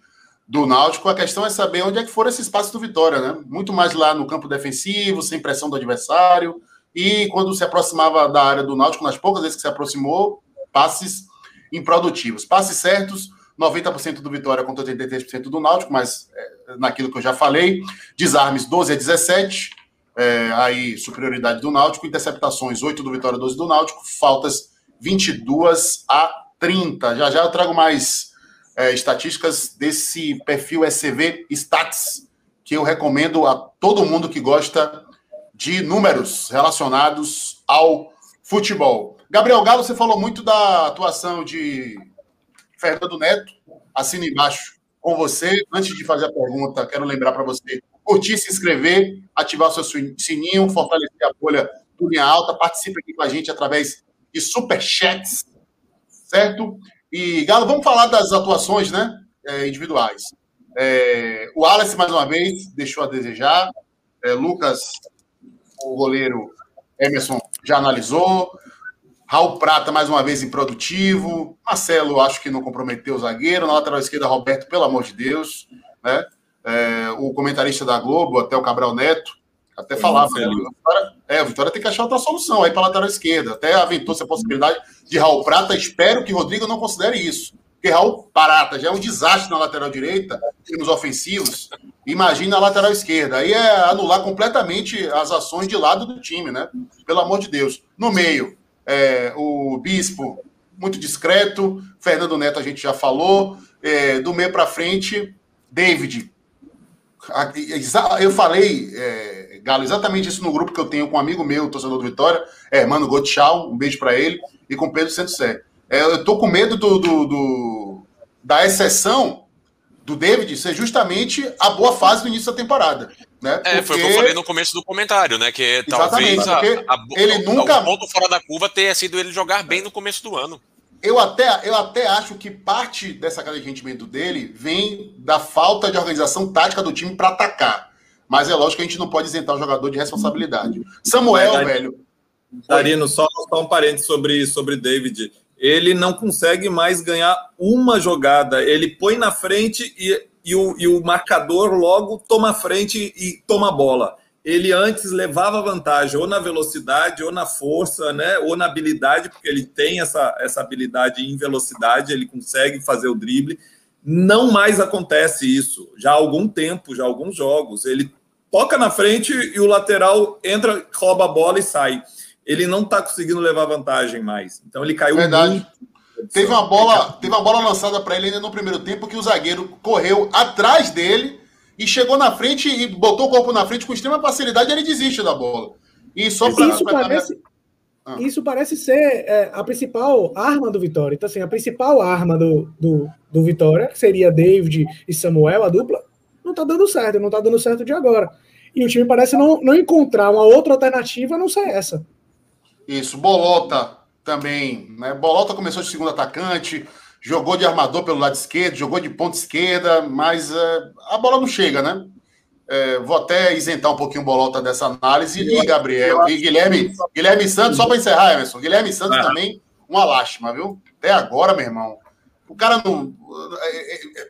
do Náutico. A questão é saber onde é que foram esses passes do Vitória, né? Muito mais lá no campo defensivo, sem pressão do adversário. E quando se aproximava da área do Náutico, nas poucas vezes que se aproximou, passes improdutivos. Passes certos, 90% do Vitória contra 83% do Náutico, mas é, naquilo que eu já falei. Desarmes 12 a 17, é, aí superioridade do Náutico, interceptações 8 do Vitória, 12 do Náutico, faltas 22 a 30. Já já eu trago mais é, estatísticas desse perfil SCV Stats, que eu recomendo a todo mundo que gosta de números relacionados ao futebol. Gabriel Galo, você falou muito da atuação de Fernando Neto, assina embaixo com você. Antes de fazer a pergunta, quero lembrar para você curtir, se inscrever, ativar o seu sininho, fortalecer a bolha do Linha Alta, participe aqui com a gente através de superchats, certo? E, Galo, vamos falar das atuações né, é, individuais. É, o Wallace, mais uma vez, deixou a desejar. É, Lucas, o goleiro Emerson, já analisou. Raul Prata, mais uma vez, improdutivo. Marcelo, acho que não comprometeu o zagueiro. Na lateral esquerda, Roberto, pelo amor de Deus. Né? É, o comentarista da Globo, até o Cabral Neto, até falava, né, Vitória, é, o Vitória tem que achar outra solução aí para a lateral esquerda. Até aventou-se a possibilidade de Raul Prata. Espero que Rodrigo não considere isso. Porque Raul Prata já é um desastre na lateral direita, em termos ofensivos. Imagina a lateral esquerda. Aí é anular completamente as ações de lado do time, né? Pelo amor de Deus. No meio, é, o Bispo, muito discreto. Fernando Neto, a gente já falou. É, do meio para frente, David, eu falei, é, Galo, exatamente isso no grupo que eu tenho com um amigo meu, torcedor do Vitória, é, Mano Gotchal, um beijo para ele, e com Pedro Santos Sé. É, eu tô com medo do, do, do, da exceção do David ser justamente a boa fase do início da temporada. Né? Porque... É, foi o que eu falei no começo do comentário, né? Que talvez a, a, ele nunca... o ponto fora da curva tenha sido ele jogar bem no começo do ano. Eu até, eu até acho que parte dessa queda de rendimento dele vem da falta de organização tática do time para atacar. Mas é lógico que a gente não pode isentar o jogador de responsabilidade. Samuel, velho. Darino, só, só um parênteses sobre, sobre David. Ele não consegue mais ganhar uma jogada. Ele põe na frente e e o, e o marcador logo toma frente e toma a bola. Ele antes levava vantagem ou na velocidade, ou na força, né? ou na habilidade, porque ele tem essa, essa habilidade em velocidade, ele consegue fazer o drible. Não mais acontece isso. Já há algum tempo, já há alguns jogos. Ele toca na frente e o lateral entra, rouba a bola e sai. Ele não está conseguindo levar vantagem mais. Então ele caiu Verdade. muito Teve uma bola, teve uma bola lançada para ele ainda no primeiro tempo que o zagueiro correu atrás dele e chegou na frente e botou o corpo na frente com extrema facilidade ele desiste da bola. E só pra, isso, pra parece, ah. isso parece ser é, a principal arma do Vitória. Então, assim, a principal arma do, do, do Vitória, que seria David e Samuel, a dupla, não tá dando certo, não tá dando certo de agora. E o time parece não, não encontrar uma outra alternativa a não ser essa. Isso, Bolota também. Né? Bolota começou de segundo atacante, jogou de armador pelo lado esquerdo, jogou de ponta esquerda, mas é, a bola não chega, né? É, vou até isentar um pouquinho o Bolota dessa análise. E Gabriel, e Guilherme, Guilherme Santos, só para encerrar, Emerson. Guilherme Santos ah. também, uma lástima, viu? Até agora, meu irmão. O cara não.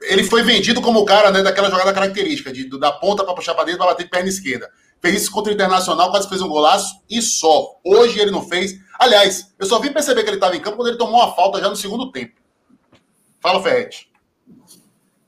Ele foi vendido como o cara né, daquela jogada característica, de, da ponta para puxar para dentro para bater de perna esquerda. Fez isso contra o Internacional, quase fez um golaço e só. Hoje ele não fez. Aliás, eu só vim perceber que ele estava em campo quando ele tomou uma falta já no segundo tempo. Fala.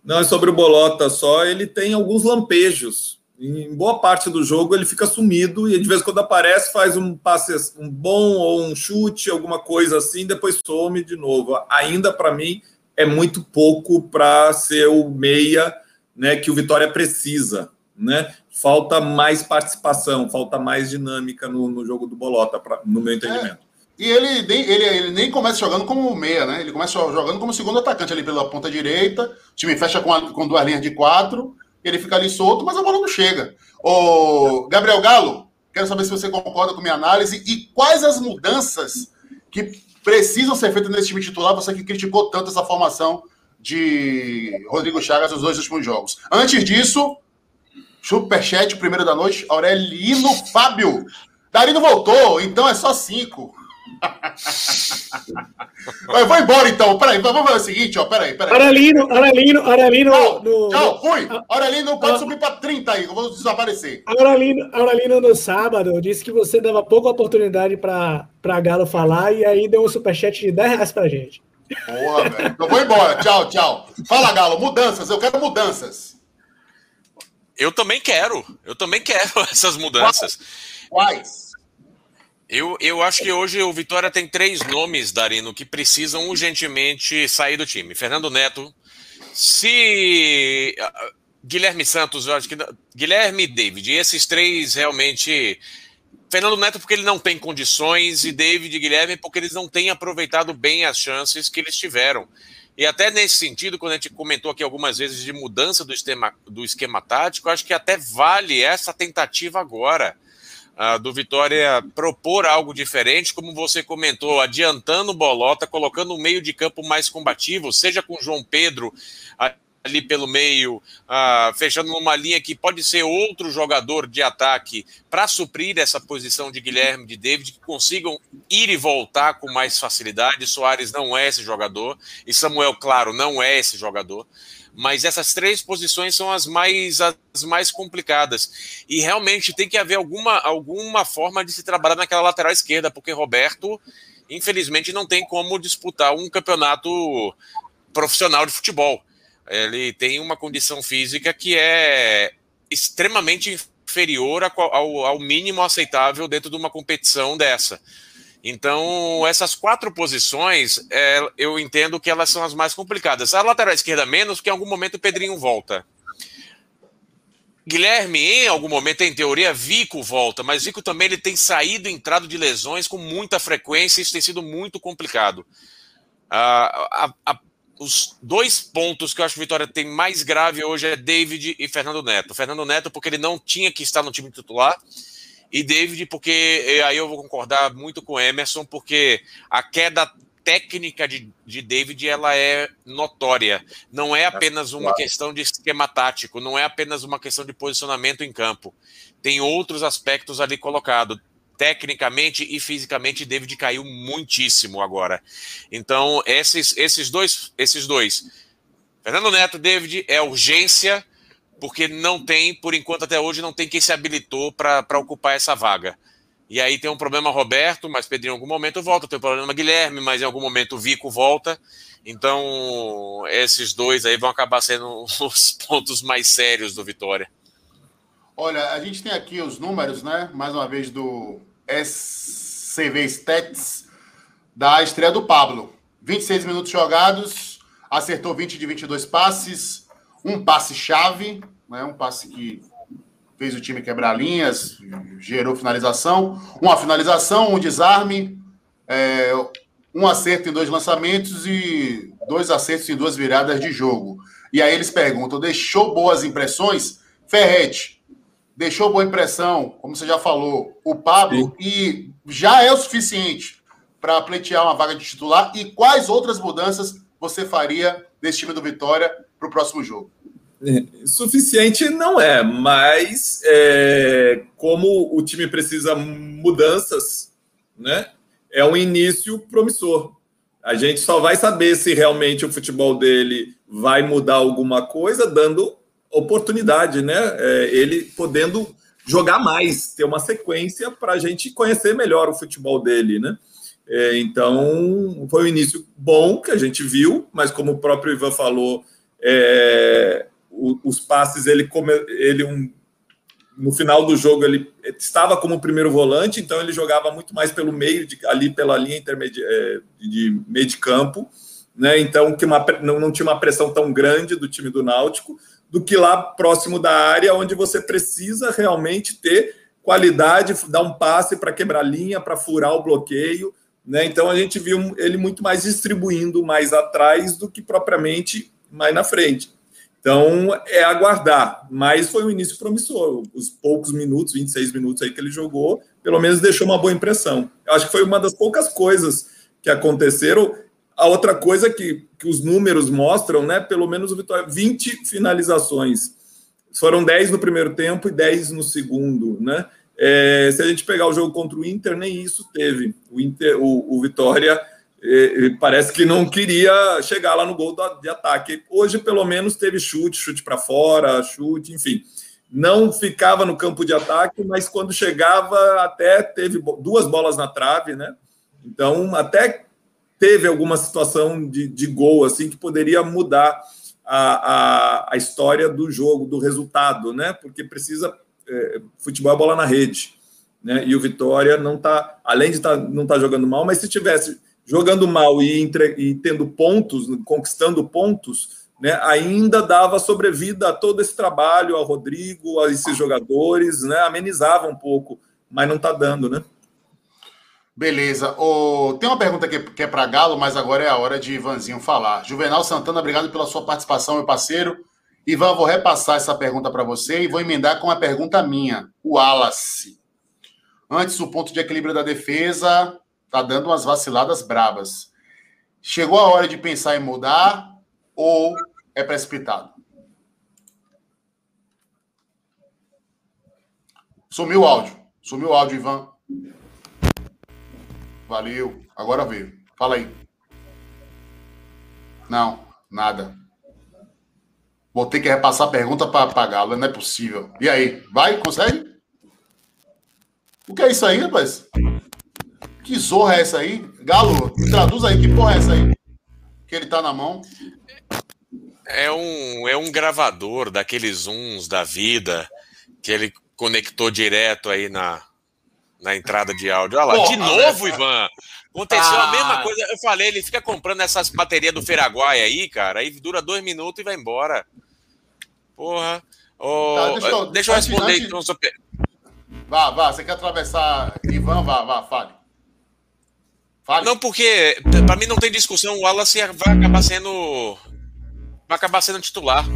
Não, é sobre o Bolota só. Ele tem alguns lampejos. Em boa parte do jogo ele fica sumido e de vez em quando aparece, faz um passe um bom ou um chute, alguma coisa assim, depois some de novo. Ainda para mim é muito pouco para ser o meia né, que o Vitória precisa né? Falta mais participação, falta mais dinâmica no, no jogo do Bolota, pra, no meu entendimento. É. E ele, ele, ele nem começa jogando como meia, né? Ele começa jogando como segundo atacante ali pela ponta direita. O time fecha com, a, com duas linhas de quatro. Ele fica ali solto, mas a bola não chega. O Gabriel Galo, quero saber se você concorda com minha análise e quais as mudanças que precisam ser feitas nesse time titular. Você que criticou tanto essa formação de Rodrigo Chagas nos dois últimos jogos. Antes disso, Superchat, primeiro da noite, Aurelino Fábio. Darino voltou, então é só cinco. Eu vou embora então. Peraí, vamos fazer o seguinte, ó. Peraí, peraí. Aurelino, Aurelino, Aurelino. Tchau, no... tchau fui. Aurelino pode ah, subir para 30 aí, eu vou desaparecer. Aurelino, Aurelino no sábado disse que você dava pouca oportunidade para Galo falar e aí deu um superchat de 10 reais pra gente. Porra, velho. Então vou embora. Tchau, tchau. Fala, Galo, mudanças. Eu quero mudanças. Eu também quero. Eu também quero essas mudanças. Quais? Eu, eu acho que hoje o Vitória tem três nomes, Darino, que precisam urgentemente sair do time. Fernando Neto, se. Ah, Guilherme Santos, eu acho que. Guilherme e David, esses três realmente. Fernando Neto, porque ele não tem condições, e David e Guilherme, porque eles não têm aproveitado bem as chances que eles tiveram. E até nesse sentido, quando a gente comentou aqui algumas vezes de mudança do esquema, do esquema tático, acho que até vale essa tentativa agora. Do Vitória propor algo diferente, como você comentou, adiantando Bolota, colocando o meio de campo mais combativo, seja com João Pedro ali pelo meio, fechando numa linha que pode ser outro jogador de ataque para suprir essa posição de Guilherme, de David, que consigam ir e voltar com mais facilidade. Soares não é esse jogador, e Samuel, claro, não é esse jogador. Mas essas três posições são as mais, as mais complicadas. E realmente tem que haver alguma, alguma forma de se trabalhar naquela lateral esquerda, porque Roberto, infelizmente, não tem como disputar um campeonato profissional de futebol ele tem uma condição física que é extremamente inferior ao, ao mínimo aceitável dentro de uma competição dessa. Então, essas quatro posições, é, eu entendo que elas são as mais complicadas. A lateral esquerda menos, porque em algum momento o Pedrinho volta. Guilherme, em algum momento, em teoria, Vico volta, mas Vico também ele tem saído e entrado de lesões com muita frequência, e isso tem sido muito complicado. A, a, a os dois pontos que eu acho que o Vitória tem mais grave hoje é David e Fernando Neto. Fernando Neto, porque ele não tinha que estar no time titular, e David, porque aí eu vou concordar muito com o Emerson, porque a queda técnica de, de David ela é notória. Não é apenas uma questão de esquema tático, não é apenas uma questão de posicionamento em campo. Tem outros aspectos ali colocados tecnicamente e fisicamente, David caiu muitíssimo agora. Então, esses, esses dois, esses dois, Fernando Neto, David, é urgência, porque não tem, por enquanto até hoje, não tem quem se habilitou para ocupar essa vaga. E aí tem um problema Roberto, mas Pedrinho em algum momento volta, tem um problema Guilherme, mas em algum momento o Vico volta. Então, esses dois aí vão acabar sendo os pontos mais sérios do Vitória. Olha, a gente tem aqui os números, né? Mais uma vez do SV Stats da estreia do Pablo. 26 minutos jogados, acertou 20 de 22 passes, um passe-chave, né, um passe que fez o time quebrar linhas, gerou finalização, uma finalização, um desarme, é, um acerto em dois lançamentos e dois acertos em duas viradas de jogo. E aí eles perguntam: deixou boas impressões? Ferrete, deixou boa impressão, como você já falou, o Pablo, Sim. e já é o suficiente para pleitear uma vaga de titular? E quais outras mudanças você faria desse time do Vitória para o próximo jogo? É, suficiente não é, mas é, como o time precisa mudanças, né? É um início promissor. A gente só vai saber se realmente o futebol dele vai mudar alguma coisa dando oportunidade, né? É, ele podendo jogar mais, ter uma sequência para a gente conhecer melhor o futebol dele, né? É, então, foi um início bom que a gente viu, mas como o próprio Ivan falou, é, os passes, ele, come, ele um, no final do jogo, ele estava como primeiro volante, então ele jogava muito mais pelo meio, de, ali pela linha intermedia, é, de meio de campo, né? Então, que uma, não, não tinha uma pressão tão grande do time do Náutico, do que lá próximo da área, onde você precisa realmente ter qualidade, dar um passe para quebrar linha, para furar o bloqueio. Né? Então a gente viu ele muito mais distribuindo mais atrás do que propriamente mais na frente. Então é aguardar, mas foi um início promissor. Os poucos minutos, 26 minutos aí que ele jogou, pelo menos deixou uma boa impressão. Eu acho que foi uma das poucas coisas que aconteceram. A outra coisa que, que os números mostram, né? Pelo menos o Vitória, 20 finalizações. Foram 10 no primeiro tempo e 10 no segundo, né? É, se a gente pegar o jogo contra o Inter, nem isso teve. O, Inter, o, o Vitória é parece que não queria chegar lá no gol de ataque. Hoje, pelo menos, teve chute, chute para fora, chute, enfim. Não ficava no campo de ataque, mas quando chegava, até teve duas bolas na trave, né? Então, até teve alguma situação de, de gol assim que poderia mudar a, a, a história do jogo, do resultado, né? Porque precisa é, futebol é bola na rede, né? E o Vitória não está, além de tá, não tá jogando mal, mas se tivesse jogando mal e, entre, e tendo pontos, conquistando pontos, né? Ainda dava sobrevida a todo esse trabalho, ao Rodrigo, a esses jogadores, né? Amenizava um pouco, mas não está dando, né? Beleza. O... Tem uma pergunta que, que é para Galo, mas agora é a hora de Ivanzinho falar. Juvenal Santana, obrigado pela sua participação, meu parceiro. Ivan, vou repassar essa pergunta para você e vou emendar com uma pergunta minha. O Wallace. Antes, o ponto de equilíbrio da defesa tá dando umas vaciladas brabas. Chegou a hora de pensar em mudar ou é precipitado? Sumiu o áudio. Sumiu o áudio, Ivan. Valeu. Agora veio. Fala aí. Não, nada. Vou ter que repassar a pergunta para pagá-lo. Não é possível. E aí? Vai? Consegue? O que é isso aí, rapaz? Que zorra é essa aí? Galo, me traduz aí. Que porra é essa aí? Que ele tá na mão. É um, é um gravador daqueles uns da vida que ele conectou direto aí na, na entrada de áudio. Olha lá, Porra, de novo, né? Ivan. Aconteceu ah. a mesma coisa. Eu falei, ele fica comprando essas baterias do Feraguai aí, cara, aí dura dois minutos e vai embora. Porra. Oh, tá, deixa, eu, deixa eu responder antes, então. Vá, vá. Você quer atravessar, Ivan? Vá, vá, fale. Fale. Não, porque para mim não tem discussão. O Wallace vai acabar sendo. Vai acabar sendo titular.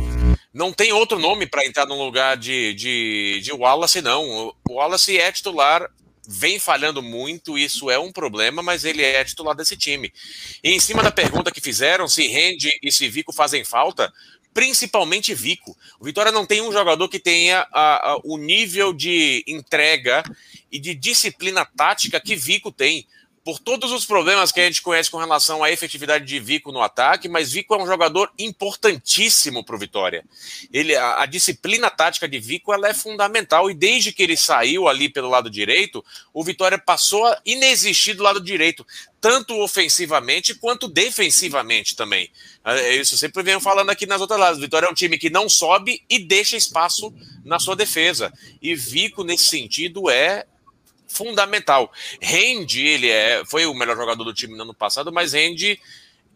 Não tem outro nome para entrar no lugar de, de, de Wallace, não. O Wallace é titular, vem falhando muito, isso é um problema, mas ele é titular desse time. E em cima da pergunta que fizeram, se Rende e se Vico fazem falta, principalmente Vico. O Vitória não tem um jogador que tenha a, a, o nível de entrega e de disciplina tática que Vico tem por todos os problemas que a gente conhece com relação à efetividade de Vico no ataque, mas Vico é um jogador importantíssimo para o Vitória. Ele, a, a, disciplina tática de Vico ela é fundamental e desde que ele saiu ali pelo lado direito, o Vitória passou a inexistir do lado direito, tanto ofensivamente quanto defensivamente também. É, isso sempre venho falando aqui nas outras lados. Vitória é um time que não sobe e deixa espaço na sua defesa. E Vico, nesse sentido, é fundamental. Rende, ele é, foi o melhor jogador do time no ano passado, mas Rende,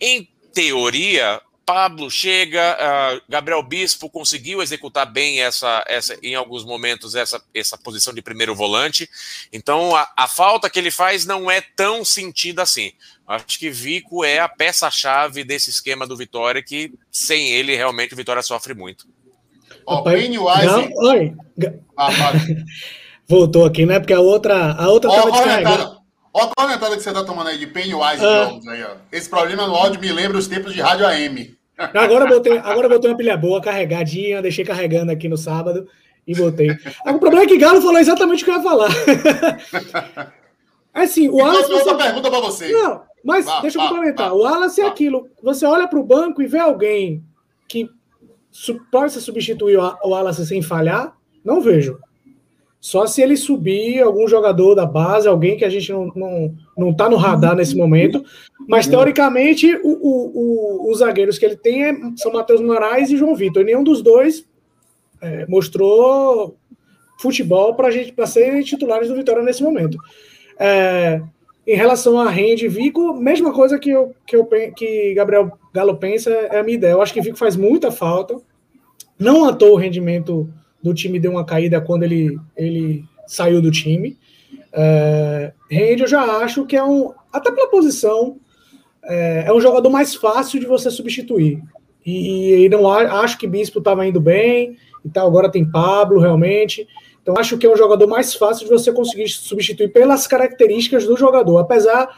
em teoria, Pablo chega, uh, Gabriel Bispo conseguiu executar bem essa, essa, em alguns momentos, essa, essa posição de primeiro volante. Então, a, a falta que ele faz não é tão sentida assim. Acho que Vico é a peça-chave desse esquema do Vitória, que sem ele, realmente, o Vitória sofre muito. Ó, oh, Pennywise. Oi. Ah, Voltou aqui, né? Porque a outra, a outra tava descarregando. Olha a comentada que você tá tomando aí de Pennywise ah. Jones aí, ó. Esse problema no áudio me lembra os tempos de rádio AM. Agora eu botei, agora eu botei uma pilha boa, carregadinha, deixei carregando aqui no sábado e botei. O problema é que Galo falou exatamente o que eu ia falar. Assim, o Wallace. Você... outra pergunta para você. Não, mas deixa eu complementar. o Wallace é aquilo. Você olha para o banco e vê alguém que pode substituir o Wallace sem falhar? Não vejo. Só se ele subir algum jogador da base, alguém que a gente não, não, não tá no radar nesse momento. Mas, teoricamente, o, o, o, os zagueiros que ele tem é, são Matheus Moraes e João Vitor. E nenhum dos dois é, mostrou futebol para gente para serem titulares do Vitória nesse momento. É, em relação a Rende e Vico, mesma coisa que, eu, que, eu, que Gabriel Galo pensa é a minha ideia. Eu acho que Vico faz muita falta. Não atou o rendimento do time deu uma caída quando ele, ele saiu do time. É, Rende eu já acho que é um, até pela posição, é, é um jogador mais fácil de você substituir. E, e não acho que Bispo estava indo bem e tal, agora tem Pablo realmente. Então acho que é um jogador mais fácil de você conseguir substituir pelas características do jogador, apesar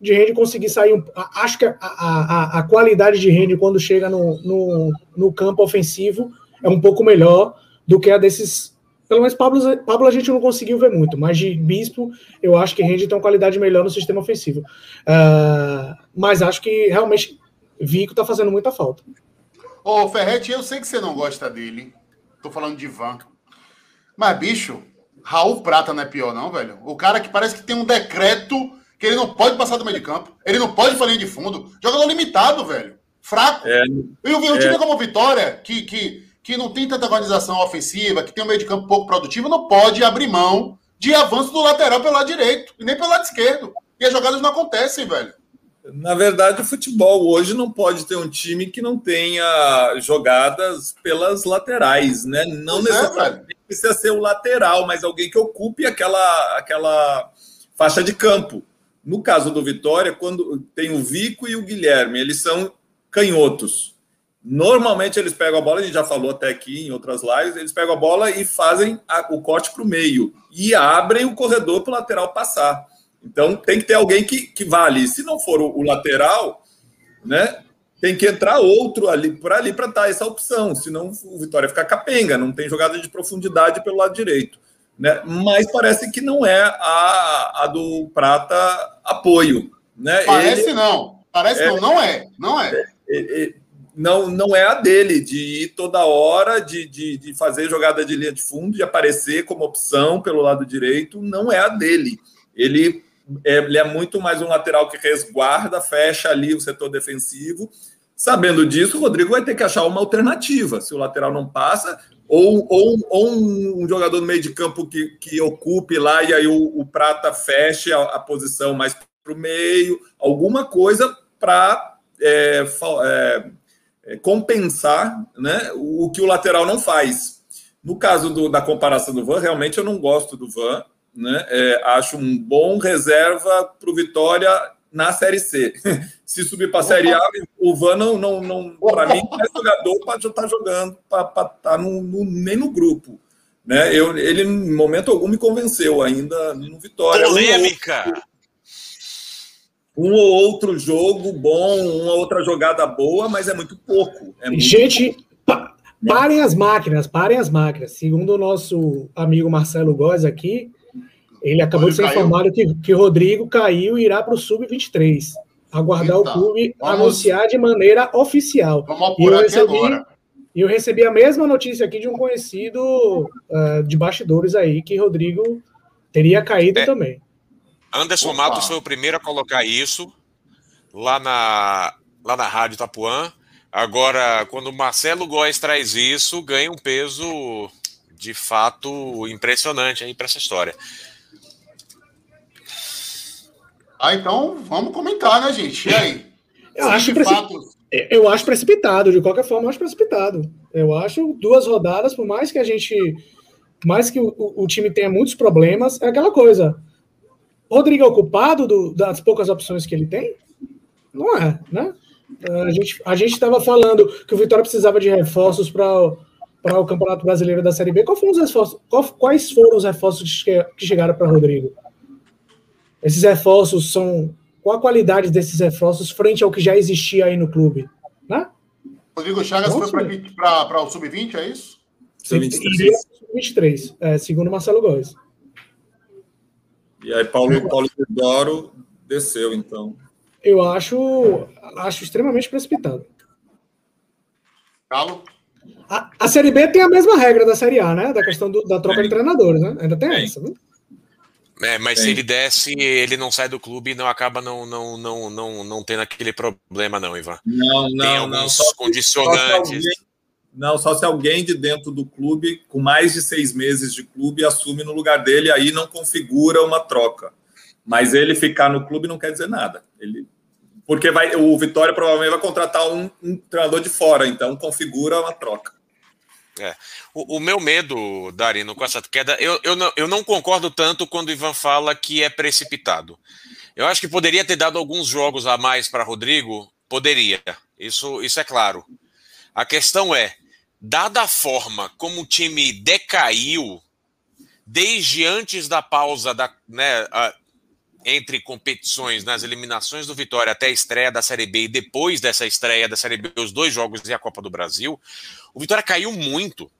de Rende conseguir sair. Um, acho que a, a, a, qualidade de Rende quando chega no, no, no campo ofensivo é um pouco melhor do que a desses. Pelo menos Pablo, Pablo a gente não conseguiu ver muito, mas de Bispo eu acho que rende tem uma qualidade melhor no sistema ofensivo. Uh, mas acho que realmente Vico tá fazendo muita falta. Ô, Ferretti, eu sei que você não gosta dele. Tô falando de Van. Mas, bicho, Raul Prata não é pior, não, velho. O cara que parece que tem um decreto que ele não pode passar do meio de campo, ele não pode fazer de fundo. Jogador limitado, velho. Fraco. É, e o, é. time como Vitória, que, que que não tem tanta organização ofensiva, que tem um meio de campo pouco produtivo, não pode abrir mão de avanço do lateral pelo lado direito e nem pelo lado esquerdo. E as jogadas não acontecem, velho. Na verdade, o futebol hoje não pode ter um time que não tenha jogadas pelas laterais, né? Não pois é, necessariamente é, precisa ser o lateral, mas alguém que ocupe aquela, aquela faixa de campo. No caso do Vitória, quando tem o Vico e o Guilherme, eles são canhotos. Normalmente eles pegam a bola, a gente já falou até aqui em outras lives, eles pegam a bola e fazem a, o corte para o meio e abrem o corredor para o lateral passar. Então tem que ter alguém que, que vá ali. Se não for o, o lateral, né, tem que entrar outro ali por ali para dar essa opção. Senão o Vitória fica capenga, não tem jogada de profundidade pelo lado direito. Né? Mas parece que não é a, a do Prata apoio. Né? Parece Ele, não. Parece é, não, não é. Não é. é, é não, não é a dele, de ir toda hora, de, de, de, fazer jogada de linha de fundo, de aparecer como opção pelo lado direito, não é a dele. Ele é, ele é muito mais um lateral que resguarda, fecha ali o setor defensivo. Sabendo disso, o Rodrigo vai ter que achar uma alternativa. Se o lateral não passa, ou, ou, ou um, jogador no meio de campo que, que ocupe lá e aí o, o Prata feche a, a posição mais para o meio, alguma coisa para é, é, compensar né, o que o lateral não faz. No caso do, da comparação do Van, realmente eu não gosto do Van. Né? É, acho um bom reserva para o Vitória na Série C. Se subir para a Série A, o Van não, não, não para mim, não é jogador para estar tá jogando, para estar no, no, nem no grupo. Né? Eu, ele, em momento algum, me convenceu ainda no Vitória. Polêmica! Um, ou outro jogo bom, uma outra jogada boa, mas é muito pouco. É muito Gente, pouco. parem as máquinas, parem as máquinas. Segundo o nosso amigo Marcelo Góes aqui, ele acabou de ser informado que, que Rodrigo caiu e irá para o Sub-23. Aguardar então, o clube vamos... anunciar de maneira oficial. Vamos apurar e eu recebi, agora. E eu recebi a mesma notícia aqui de um conhecido uh, de bastidores aí, que Rodrigo teria caído é, também. Anderson Opa. Matos foi o primeiro a colocar isso lá na, lá na Rádio Tapuã. Agora, quando o Marcelo Góes traz isso, ganha um peso de fato impressionante aí para essa história. Ah, então vamos comentar, né, gente? E aí? Eu acho que fato... Eu acho precipitado, de qualquer forma, eu acho precipitado. Eu acho duas rodadas, por mais que a gente. mais que o, o time tenha muitos problemas, é aquela coisa. Rodrigo é ocupado do, das poucas opções que ele tem? Não é, né? A gente a estava falando que o Vitória precisava de reforços para o Campeonato Brasileiro da Série B. Qual foram os reforços, qual, quais foram os reforços que, que chegaram para Rodrigo? Esses reforços são qual a qualidade desses reforços frente ao que já existia aí no clube? Né? Rodrigo Chagas Nossa, foi para o Sub-20, é isso? Sub-23. Sub-23, é, segundo Marcelo Góes. E aí Paulo, Paulo Teodoro desceu, então. Eu acho, acho extremamente precipitado. Galo? A, a Série B tem a mesma regra da Série A, né? Da questão do, da troca é. de treinadores, né? Ainda tem é. essa, né? É, mas Sim. se ele desce, ele não sai do clube e não acaba não, não, não, não, não tendo aquele problema, não, Ivan. Não, não, Tem alguns não. Só, condicionantes. Só alguém, não, só se alguém de dentro do clube, com mais de seis meses de clube, assume no lugar dele, aí não configura uma troca. Mas ele ficar no clube não quer dizer nada. Ele, porque vai, o Vitória provavelmente vai contratar um, um treinador de fora, então configura uma troca. É. O, o, meu medo, Darino, com essa queda, eu, eu, não, eu não concordo tanto quando o Ivan fala que é precipitado. Eu acho que poderia ter dado alguns jogos a mais para Rodrigo, poderia. Isso, isso é claro. A questão é, dada a forma como o time decaiu desde antes da pausa da, né, a, entre competições nas eliminações do Vitória até a estreia da Série B e depois dessa estreia da Série B, os dois jogos e a Copa do Brasil, o Vitória caiu muito.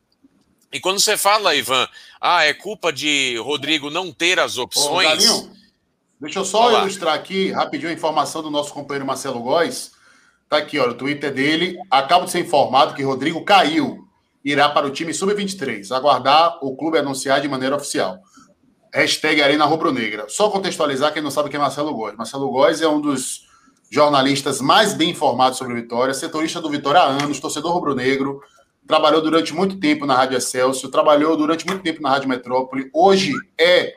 E quando você fala, Ivan, ah, é culpa de Rodrigo não ter as opções. Ô, Galinho, deixa eu só Olá. ilustrar aqui rapidinho a informação do nosso companheiro Marcelo Góes. Tá aqui, olha, o Twitter dele. Acabo de ser informado que Rodrigo caiu. Irá para o time sub-23. Aguardar o clube anunciar de maneira oficial. Hashtag Arena Rubro Negra. Só contextualizar quem não sabe quem é Marcelo Góes. Marcelo Góes é um dos jornalistas mais bem informados sobre Vitória, setorista do Vitória há anos, torcedor rubro-negro, trabalhou durante muito tempo na Rádio Excelsior, trabalhou durante muito tempo na Rádio Metrópole, hoje é,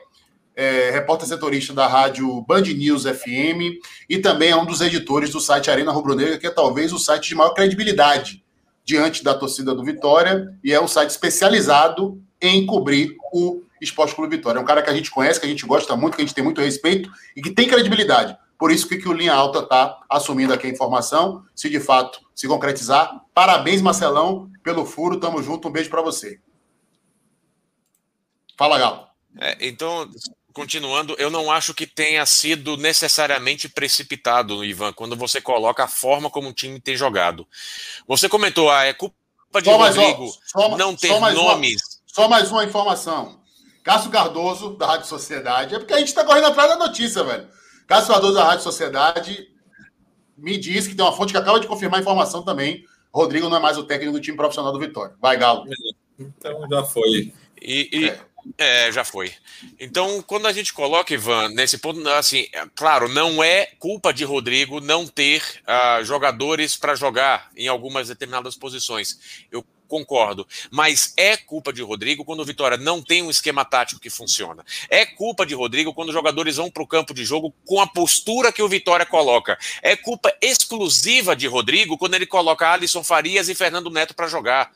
é repórter setorista da Rádio Band News FM e também é um dos editores do site Arena Rubro Negra, que é talvez o site de maior credibilidade diante da torcida do Vitória e é um site especializado em cobrir o Esporte Clube Vitória. É um cara que a gente conhece, que a gente gosta muito, que a gente tem muito respeito e que tem credibilidade. Por isso que, que o Linha Alta está assumindo aqui a informação, se de fato se concretizar. Parabéns, Marcelão, pelo furo. Tamo junto. Um beijo para você. Fala, Galo. É, então, continuando, eu não acho que tenha sido necessariamente precipitado, Ivan, quando você coloca a forma como o time tem jogado. Você comentou, ah, é culpa de só Rodrigo só, não ter nomes. Uma, só mais uma informação. Cássio Cardoso, da Rádio Sociedade, é porque a gente está correndo atrás da notícia, velho. Cássio Cardoso, da Rádio Sociedade, me diz que tem uma fonte que acaba de confirmar a informação também. Rodrigo não é mais o técnico do time profissional do Vitória. Vai, Galo. Então já foi. E, e é. É. já foi. Então, quando a gente coloca, Ivan, nesse ponto, assim, é, claro, não é culpa de Rodrigo não ter uh, jogadores para jogar em algumas determinadas posições. Eu concordo. Mas é culpa de Rodrigo quando o Vitória não tem um esquema tático que funciona. É culpa de Rodrigo quando os jogadores vão para o campo de jogo com a postura que o Vitória coloca. É culpa exclusiva de Rodrigo quando ele coloca Alisson Farias e Fernando Neto para jogar.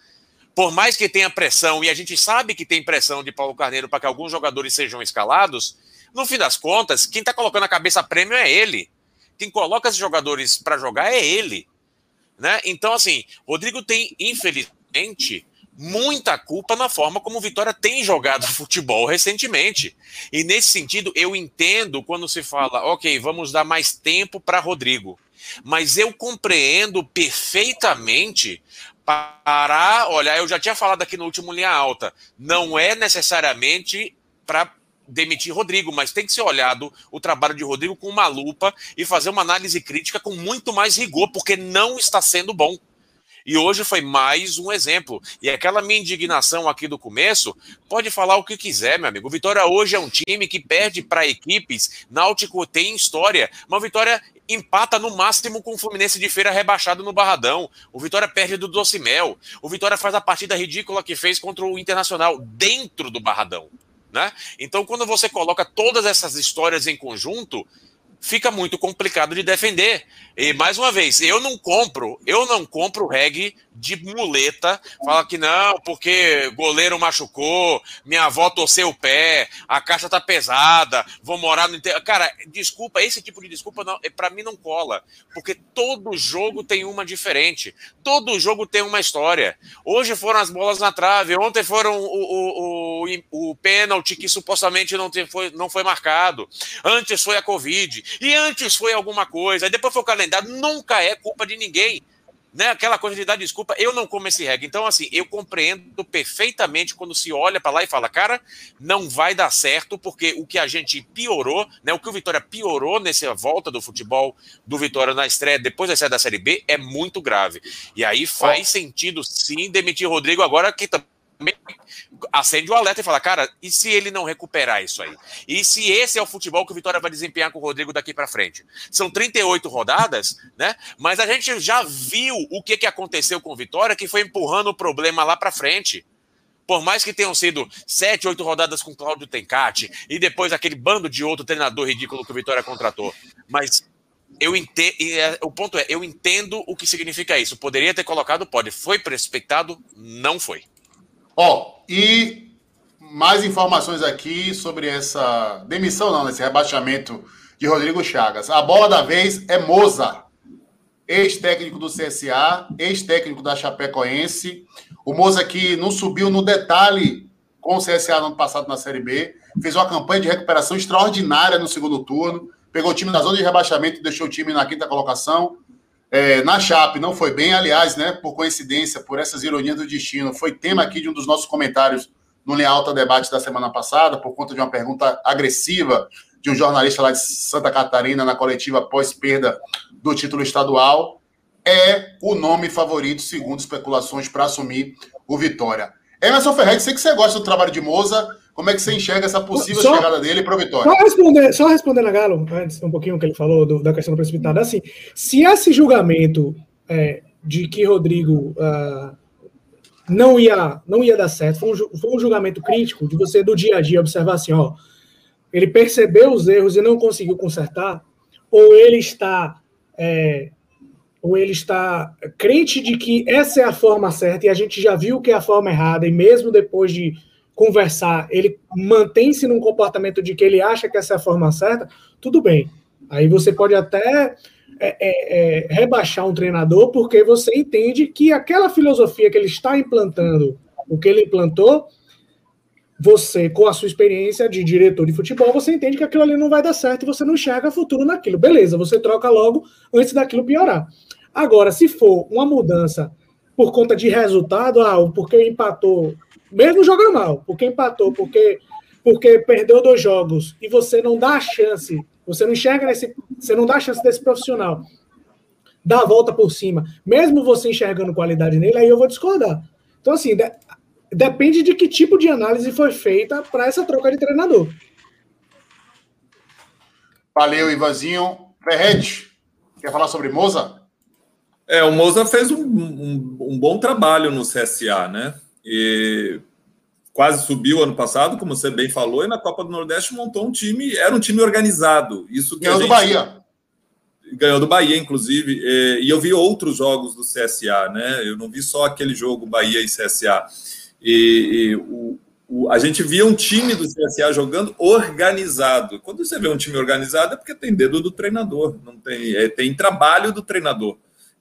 Por mais que tenha pressão, e a gente sabe que tem pressão de Paulo Carneiro para que alguns jogadores sejam escalados, no fim das contas, quem está colocando a cabeça prêmio é ele. quem coloca esses jogadores para jogar é ele. Né? Então, assim, Rodrigo tem, infelizmente, muita culpa na forma como o Vitória tem jogado futebol recentemente. E nesse sentido, eu entendo quando se fala, ok, vamos dar mais tempo para Rodrigo. Mas eu compreendo perfeitamente para olhar, eu já tinha falado aqui no último linha alta, não é necessariamente para demitir Rodrigo, mas tem que ser olhado o trabalho de Rodrigo com uma lupa e fazer uma análise crítica com muito mais rigor, porque não está sendo bom. E hoje foi mais um exemplo. E aquela minha indignação aqui do começo, pode falar o que quiser, meu amigo. Vitória hoje é um time que perde para equipes. Náutico tem história. Uma vitória empata no máximo com o Fluminense de feira rebaixado no Barradão. O Vitória perde do Docimel. O Vitória faz a partida ridícula que fez contra o Internacional dentro do Barradão. Né? Então, quando você coloca todas essas histórias em conjunto, fica muito complicado de defender. E mais uma vez, eu não compro, eu não compro reggae de muleta, fala que não, porque goleiro machucou, minha avó torceu o pé, a caixa tá pesada, vou morar no interior. Cara, desculpa, esse tipo de desculpa não, é, para mim não cola, porque todo jogo tem uma diferente, todo jogo tem uma história. Hoje foram as bolas na trave, ontem foram o, o, o, o pênalti que supostamente não, foi, não foi marcado, antes foi a Covid, e antes foi alguma coisa, depois foi o calendário, nunca é culpa de ninguém né, aquela coisa de dar desculpa, eu não como esse reggae. Então, assim, eu compreendo perfeitamente quando se olha para lá e fala, cara, não vai dar certo, porque o que a gente piorou, né, o que o Vitória piorou nessa volta do futebol do Vitória na estreia, depois da estreia da Série B, é muito grave. E aí faz oh. sentido, sim, demitir Rodrigo agora, que também acende o alerta e fala, cara, e se ele não recuperar isso aí? E se esse é o futebol que o Vitória vai desempenhar com o Rodrigo daqui para frente? São 38 rodadas, né? Mas a gente já viu o que, que aconteceu com o Vitória, que foi empurrando o problema lá para frente. Por mais que tenham sido sete, oito rodadas com Cláudio Tencati e depois aquele bando de outro treinador ridículo que o Vitória contratou. Mas eu entendo, é, o ponto é, eu entendo o que significa isso. Poderia ter colocado, pode. Foi precipitado? Não foi. Ó, e mais informações aqui sobre essa demissão, não, esse rebaixamento de Rodrigo Chagas. A bola da vez é Moza, ex-técnico do CSA, ex-técnico da Chapecoense. O Moza que não subiu no detalhe com o CSA no ano passado na Série B, fez uma campanha de recuperação extraordinária no segundo turno, pegou o time na zona de rebaixamento deixou o time na quinta colocação. É, na Chape não foi bem, aliás, né? Por coincidência, por essas ironias do destino, foi tema aqui de um dos nossos comentários no Linha Alta Debate da semana passada, por conta de uma pergunta agressiva de um jornalista lá de Santa Catarina na coletiva pós-perda do título estadual. É o nome favorito, segundo especulações, para assumir o Vitória. Emerson Ferretti, sei que você gosta do trabalho de Moza. Como é que você enxerga essa possível só, chegada dele para o Vitória? Só responder, só respondendo a Galo, antes, um pouquinho que ele falou do, da questão do precipitado. Assim, se esse julgamento é, de que Rodrigo uh, não, ia, não ia dar certo foi um, foi um julgamento crítico de você do dia a dia observar assim, ó, ele percebeu os erros e não conseguiu consertar, ou ele está é, ou ele está crente de que essa é a forma certa e a gente já viu que é a forma errada, e mesmo depois de conversar, ele mantém-se num comportamento de que ele acha que essa é a forma certa, tudo bem. Aí você pode até é, é, é, rebaixar um treinador porque você entende que aquela filosofia que ele está implantando, o que ele implantou, você, com a sua experiência de diretor de futebol, você entende que aquilo ali não vai dar certo e você não enxerga futuro naquilo. Beleza, você troca logo antes daquilo piorar. Agora, se for uma mudança por conta de resultado, ah, porque empatou mesmo jogando mal, porque empatou, porque, porque perdeu dois jogos e você não dá a chance, você não enxerga nesse, você não dá a chance desse profissional dar a volta por cima, mesmo você enxergando qualidade nele, aí eu vou discordar. Então, assim, de, depende de que tipo de análise foi feita para essa troca de treinador. Valeu, Ivanzinho. Ferret, quer falar sobre Moza? É, o Moza fez um, um, um bom trabalho no CSA, né? E quase subiu ano passado, como você bem falou, e na Copa do Nordeste montou um time, era um time organizado. Isso ganhou do Bahia. Ganhou do Bahia, inclusive. E eu vi outros jogos do CSA, né? Eu não vi só aquele jogo Bahia e CSA. E, e o, o, a gente via um time do CSA jogando organizado. Quando você vê um time organizado é porque tem dedo do treinador, não tem, é, tem trabalho do treinador.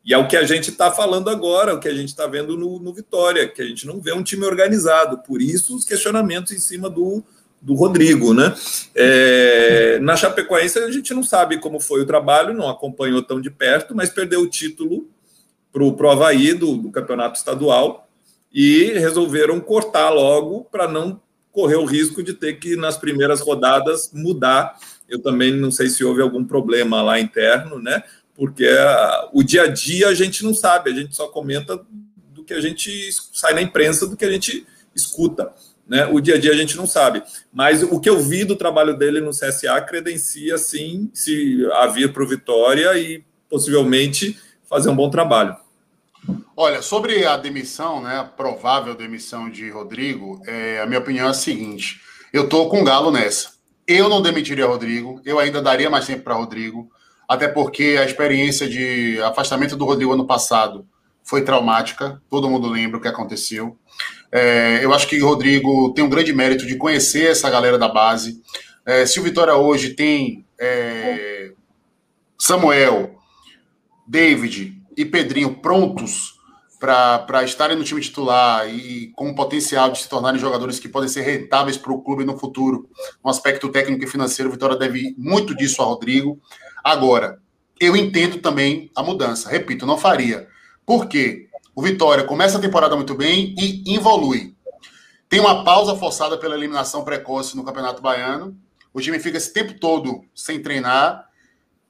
E é o que a gente está falando agora, o que a gente está vendo no, no, Vitória, que a gente não vê um time organizado. Por isso, os questionamentos em cima do, do Rodrigo, né? É, na Chapecoense, a gente não sabe como foi o trabalho, não acompanhou tão de perto, mas perdeu o título para o Havaí do, do campeonato estadual e resolveram cortar logo para não correr o risco de ter que, nas primeiras rodadas, mudar. Eu também não sei se houve algum problema lá interno, né? Porque o dia a dia a gente não sabe, a gente só comenta do que a gente sai na imprensa, do que a gente escuta. Né? O dia a dia a gente não sabe. Mas o que eu vi do trabalho dele no CSA credencia, sim, se a vir para o Vitória e possivelmente fazer um bom trabalho. Olha, sobre a demissão, né, a provável demissão de Rodrigo, é, a minha opinião é a seguinte: eu estou com o Galo nessa. Eu não demitiria Rodrigo, eu ainda daria mais tempo para Rodrigo até porque a experiência de afastamento do Rodrigo ano passado foi traumática, todo mundo lembra o que aconteceu. É, eu acho que o Rodrigo tem um grande mérito de conhecer essa galera da base. É, se o Vitória hoje tem é, Samuel, David e Pedrinho prontos para estarem no time titular e com o potencial de se tornarem jogadores que podem ser rentáveis para o clube no futuro, no aspecto técnico e financeiro, o Vitória deve muito disso a Rodrigo. Agora, eu entendo também a mudança. Repito, não faria. Por quê? O Vitória começa a temporada muito bem e evolui. Tem uma pausa forçada pela eliminação precoce no Campeonato Baiano. O time fica esse tempo todo sem treinar.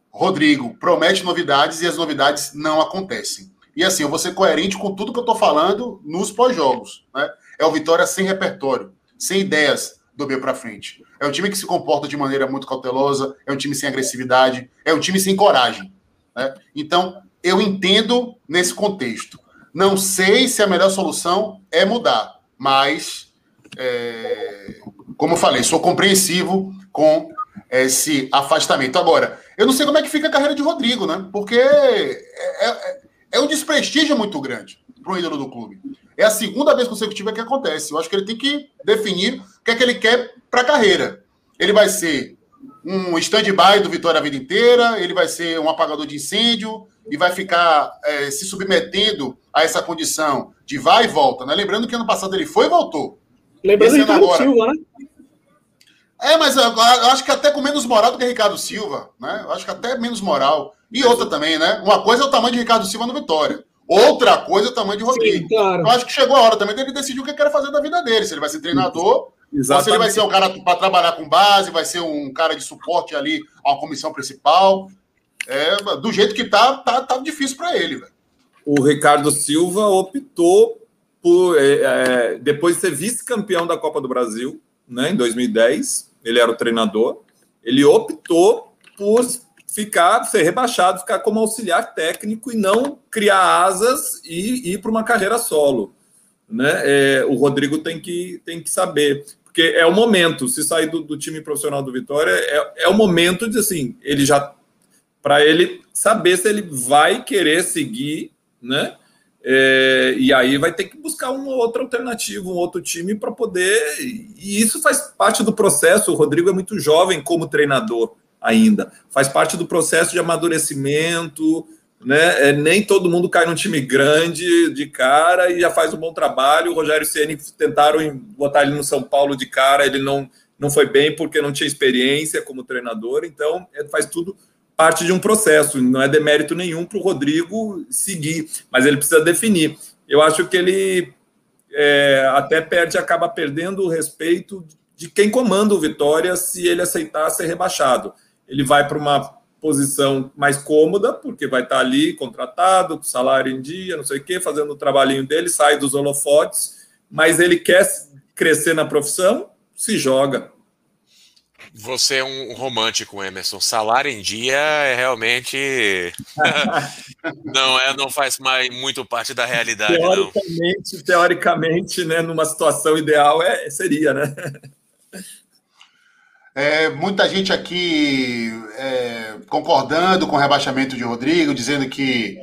Rodrigo promete novidades e as novidades não acontecem. E assim, eu vou ser coerente com tudo que eu estou falando nos pós-jogos. Né? É o Vitória sem repertório, sem ideias, do meio para frente. É um time que se comporta de maneira muito cautelosa, é um time sem agressividade, é um time sem coragem. Né? Então, eu entendo nesse contexto. Não sei se a melhor solução é mudar, mas, é, como eu falei, sou compreensivo com esse afastamento. Agora, eu não sei como é que fica a carreira de Rodrigo, né? Porque é, é, é um desprestígio muito grande para o ídolo do clube. É a segunda vez consecutiva que acontece. Eu acho que ele tem que definir o que é que ele quer para a carreira. Ele vai ser um stand-by do Vitória a vida inteira, ele vai ser um apagador de incêndio e vai ficar é, se submetendo a essa condição de vai e volta. Né? Lembrando que ano passado ele foi e voltou. Lembrando Ricardo agora... Silva, né? É, mas eu, eu, acho que até com menos moral do que Ricardo Silva, né? Eu acho que até menos moral. E outra também, né? Uma coisa é o tamanho de Ricardo Silva no Vitória. Outra coisa é o tamanho de Rodrigo. Sim, claro. Eu acho que chegou a hora também dele decidir o que ele quer fazer da vida dele. Se ele vai ser treinador, Exatamente. ou se ele vai ser um cara para trabalhar com base, vai ser um cara de suporte ali a uma comissão principal. É, do jeito que tá, tá, tá difícil para ele, velho. O Ricardo Silva optou por, é, é, depois de ser vice-campeão da Copa do Brasil, né, em 2010, ele era o treinador, ele optou por ficar, ser rebaixado, ficar como auxiliar técnico e não criar asas e ir para uma carreira solo. Né? É, o Rodrigo tem que, tem que saber, porque é o momento, se sair do, do time profissional do Vitória, é, é o momento de assim, ele já para ele saber se ele vai querer seguir, né? É, e aí vai ter que buscar uma outra alternativa, um outro time para poder. E isso faz parte do processo. O Rodrigo é muito jovem como treinador ainda. Faz parte do processo de amadurecimento, né? É, nem todo mundo cai num time grande de cara e já faz um bom trabalho. O Rogério Ceni tentaram botar ele no São Paulo de cara, ele não, não foi bem porque não tinha experiência como treinador, então é, faz tudo parte de um processo, não é demérito nenhum para o Rodrigo seguir, mas ele precisa definir. Eu acho que ele é, até perde, acaba perdendo o respeito de quem comanda o Vitória se ele aceitar ser rebaixado ele vai para uma posição mais cômoda, porque vai estar ali contratado, com salário em dia, não sei o quê, fazendo o trabalhinho dele, sai dos holofotes, mas ele quer crescer na profissão, se joga. Você é um romântico, Emerson. Salário em dia é realmente não é, não faz mais muito parte da realidade. Teoricamente, não. teoricamente, né, numa situação ideal é seria, né? É, muita gente aqui é, concordando com o rebaixamento de Rodrigo, dizendo que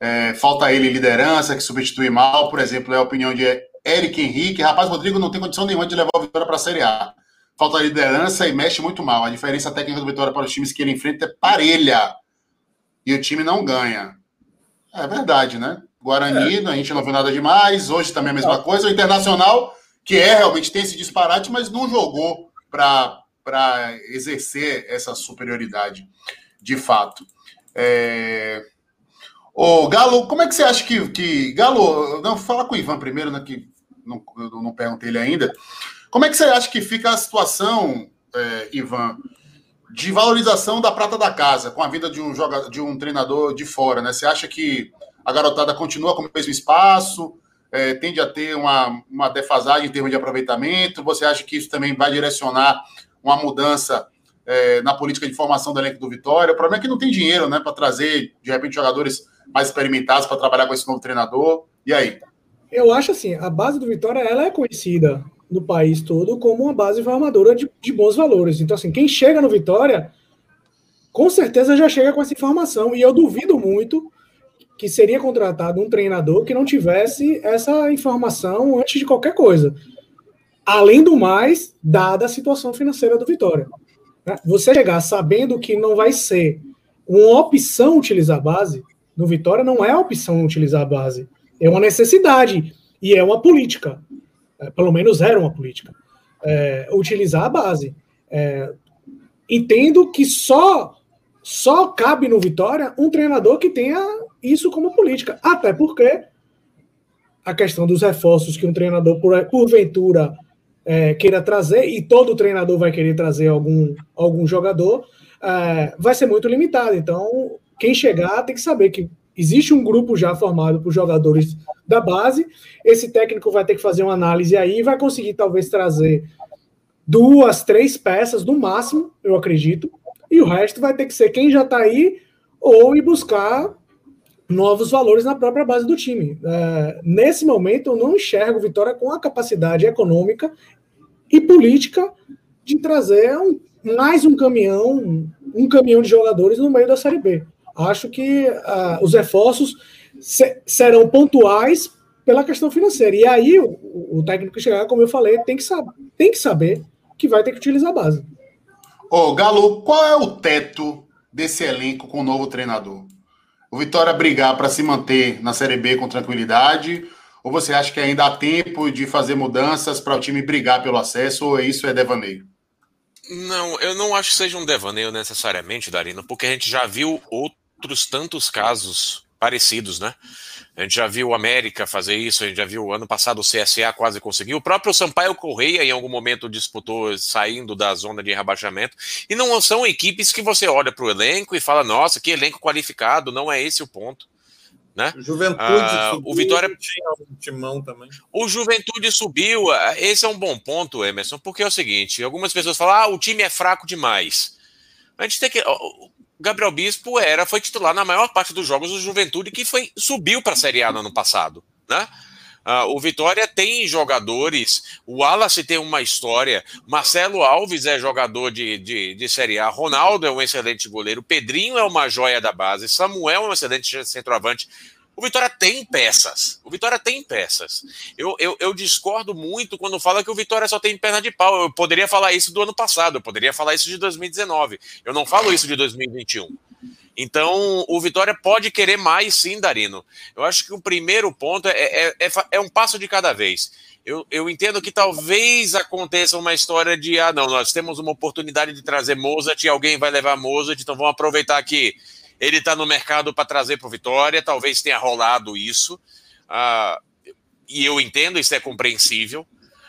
é, falta ele liderança, que substitui mal. Por exemplo, é a opinião de Eric Henrique. Rapaz, Rodrigo não tem condição nenhuma de levar o Vitória para a Série A. Falta liderança e mexe muito mal. A diferença técnica do Vitória para os times que ele enfrenta é parelha. E o time não ganha. É verdade, né? Guarani, é. a gente não viu nada demais. Hoje também é a mesma coisa. O Internacional, que é realmente tem esse disparate, mas não jogou para exercer essa superioridade de fato. É... Ô, Galo, como é que você acha que. que... Galo, não, fala com o Ivan primeiro, né? Que não, eu não perguntei ele ainda. Como é que você acha que fica a situação, é, Ivan, de valorização da prata da casa com a vida de um jogador, de um treinador de fora, né? Você acha que a garotada continua com o mesmo espaço? É, tende a ter uma, uma defasagem em termos de aproveitamento? Você acha que isso também vai direcionar uma mudança é, na política de formação do elenco do Vitória? O problema é que não tem dinheiro né, para trazer, de repente, jogadores mais experimentados para trabalhar com esse novo treinador. E aí? Eu acho assim, a base do Vitória ela é conhecida no país todo como uma base formadora de, de bons valores. Então, assim, quem chega no Vitória, com certeza já chega com essa informação. E eu duvido muito que seria contratado um treinador que não tivesse essa informação antes de qualquer coisa. Além do mais, dada a situação financeira do Vitória. Né? Você chegar sabendo que não vai ser uma opção utilizar a base, no Vitória não é opção utilizar a base, é uma necessidade e é uma política. É, pelo menos era uma política. É, utilizar a base. É, entendo que só só cabe no Vitória um treinador que tenha isso como política. Até porque a questão dos reforços que um treinador, por, porventura, é, queira trazer, e todo treinador vai querer trazer algum, algum jogador, é, vai ser muito limitado. Então, quem chegar tem que saber que existe um grupo já formado por jogadores da base. Esse técnico vai ter que fazer uma análise aí e vai conseguir talvez trazer duas, três peças no máximo, eu acredito. E o resto vai ter que ser quem já está aí ou ir buscar novos valores na própria base do time. É, nesse momento, eu não enxergo Vitória com a capacidade econômica e política de trazer um, mais um caminhão, um caminhão de jogadores no meio da Série B acho que uh, os reforços se, serão pontuais pela questão financeira. E aí o, o, técnico que chegar, como eu falei, tem que, saber, tem que saber que vai ter que utilizar a base. Ô, Galo, qual é o teto desse elenco com o novo treinador? O Vitória brigar para se manter na Série B com tranquilidade? Ou você acha que ainda há tempo de fazer mudanças para o time brigar pelo acesso? Ou isso é devaneio? Não, eu não acho que seja um devaneio necessariamente, Darino, porque a gente já viu outro outros tantos casos parecidos, né? A gente já viu o América fazer isso, a gente já viu ano passado o CSA quase conseguiu. O próprio Sampaio Correia em algum momento disputou saindo da zona de rebaixamento. E não são equipes que você olha para o elenco e fala, nossa, que elenco qualificado, não é esse o ponto. Né? Juventude ah, subiu, o Vitória tinha um timão também. O Juventude subiu. Ah, esse é um bom ponto, Emerson, porque é o seguinte: algumas pessoas falam, ah, o time é fraco demais. A gente tem que. Gabriel Bispo era, foi titular na maior parte dos jogos do Juventude, que foi subiu para a Série A no ano passado. Né? Uh, o Vitória tem jogadores, o Wallace tem uma história, Marcelo Alves é jogador de, de, de Série A, Ronaldo é um excelente goleiro, Pedrinho é uma joia da base, Samuel é um excelente centroavante. O Vitória tem peças. O Vitória tem peças. Eu, eu, eu, discordo muito quando fala que o Vitória só tem perna de pau. Eu poderia falar isso do ano passado, eu poderia falar isso de 2019. Eu não falo isso de 2021. Então, o Vitória pode querer mais, sim, Darino. Eu acho que o primeiro ponto é, é, é, é um passo de cada vez. Eu, eu, entendo que talvez aconteça uma história de, ah, não, nós temos uma oportunidade de trazer Mozart e alguém vai levar Mozart, então vamos aproveitar que ele está no mercado para trazer para o Vitória, talvez tenha rolado isso. Uh, e eu entendo, isso é compreensível.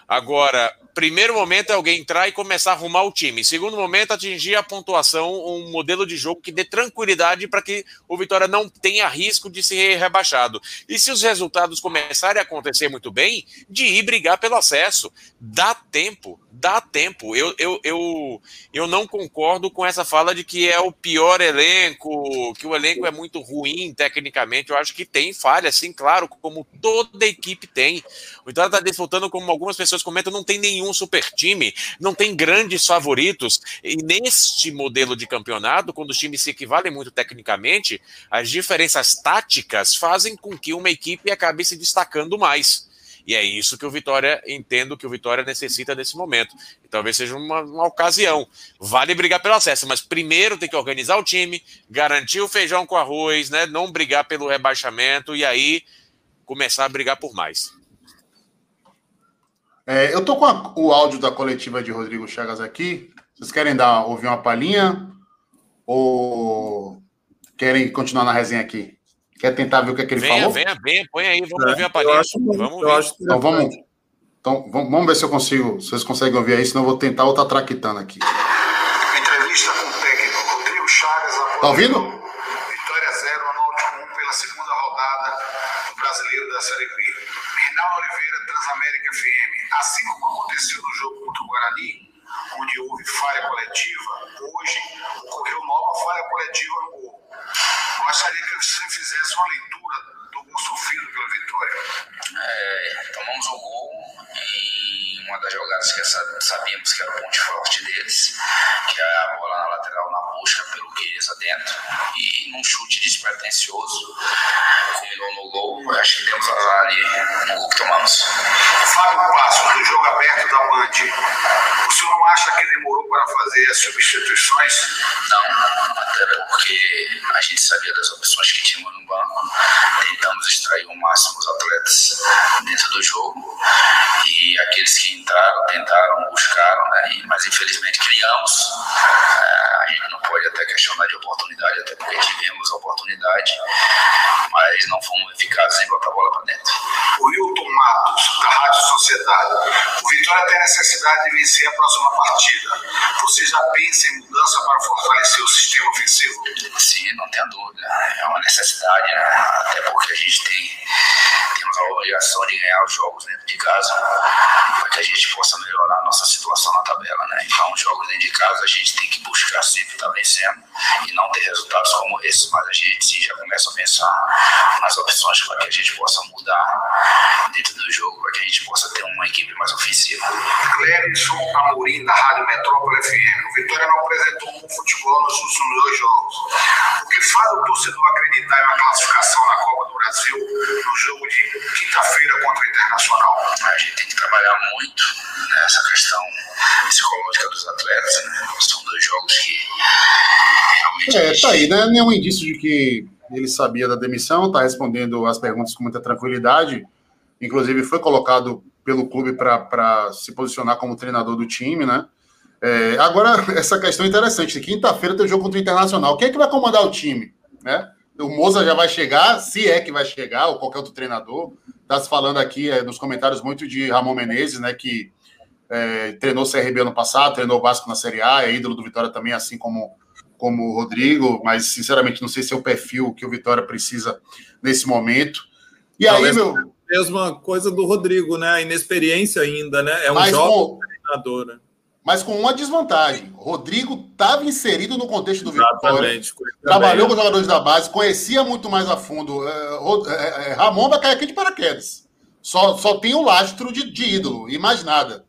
Agora, primeiro momento é alguém entrar e começar a arrumar o time. Segundo momento, atingir a pontuação, um modelo de jogo que dê tranquilidade para que o Vitória não tenha risco de ser rebaixado. E se os resultados começarem a acontecer muito bem, de ir brigar pelo acesso. Dá tempo, dá tempo. Eu, eu, eu, eu não concordo com essa fala de que é o pior elenco, que o elenco é muito ruim tecnicamente. Eu acho que tem falha, sim, claro, como toda equipe tem. O Vitória está disputando, como algumas pessoas comentam, não tem nenhum super time, não tem grandes favoritos. E neste modelo de campeonato, quando os times se equivalem muito tecnicamente, as diferenças táticas fazem com que uma equipe acabe se destacando mais. E é isso que o Vitória, entendo que o Vitória necessita nesse momento. E talvez seja uma, uma ocasião. Vale brigar pelo acesso, mas primeiro tem que organizar o time, garantir o feijão com arroz, né? Não brigar pelo rebaixamento e aí começar a brigar por mais. É, eu tô com a, o áudio da coletiva de Rodrigo Chagas aqui. Vocês querem dar ouvir uma palhinha? Ou querem continuar na resenha aqui? Quer tentar ver o que, é que ele venha, falou? Venha, venha, põe aí, vamos é, ouvir a palhinha. Acho, vamos eu acho então vamos, então vamos ver se eu consigo, se vocês conseguem ouvir aí, senão eu vou tentar outra traquitando aqui. Entrevista com o técnico Rodrigo Chagas. Tá ouvindo? Vitória 0, Náutico 1 pela segunda rodada do Brasileiro da Série B. Reinaldo Oliveira, Transamérica FM. Assim como aconteceu no jogo contra o Guarani, onde houve falha coletiva, hoje ocorreu nova falha coletiva no gol. Gostaria que você fizesse uma leitura do gol sofrido pela vitória. É, tomamos o gol em uma das jogadas que sabíamos que era o ponto forte deles, que é a bola na lateral na busca pelo Chiesa dentro, e num chute despretensioso, culminou no gol. Acho que temos azar ali no gol que tomamos. Fábio Passos, do jogo aberto da Band. O senhor não acha que demorou para fazer as substituições? Não, até porque a gente sabia das opções que tínhamos no banco. Tentamos extrair o máximo os atletas dentro do jogo. E aqueles que entraram, tentaram, buscaram, né? mas infelizmente criamos. É, a gente não pode até questionar de oportunidade, até porque tivemos a oportunidade, mas não fomos eficazes em botar a bola para dentro. O Hilton Matos, da Rádio Sociedade. O Vitória tem necessidade de vencer a próxima partida. Você já pensa em mudança para fortalecer o sistema ofensivo? Sim, não tenha dúvida. É uma necessidade, né? até porque a gente tem temos a obrigação de ganhar os jogos dentro de casa para que a gente possa melhorar a nossa situação na tabela. Né? Então, os jogos dentro de casa a gente tem que buscar sempre estar vencendo e não ter resultados como esse, mas a gente sim já começa a pensar nas opções para que a gente possa mudar dentro do jogo, para que a gente possa ter uma equipe mais ofensiva. Clérison Amorim, da Rádio Metrópole FM. O Vitória não apresentou um futebol nos últimos dois jogos. O que faz o torcedor acreditar em uma classificação É, tá aí, né? Nenhum indício de que ele sabia da demissão, tá respondendo as perguntas com muita tranquilidade. Inclusive, foi colocado pelo clube para se posicionar como treinador do time, né? É, agora, essa questão é interessante. Quinta-feira tem jogo contra o Internacional. Quem é que vai comandar o time? Né? O Moza já vai chegar, se é que vai chegar, ou qualquer outro treinador. Está se falando aqui é, nos comentários muito de Ramon Menezes, né? Que é, treinou CRB ano passado, treinou o Vasco na Série A, é ídolo do Vitória também, assim como, como o Rodrigo, mas sinceramente não sei se é o perfil que o Vitória precisa nesse momento. E Talvez aí, meu. Mesma coisa do Rodrigo, né? A inexperiência ainda, né? É um jovem treinador, né? mas com uma desvantagem. Rodrigo estava inserido no contexto do Vitória, trabalhou com os jogadores da base, conhecia muito mais a fundo. É, é, é, Ramon vai cair aqui de paraquedas. Só, só tem o lastro de, de ídolo e mais nada.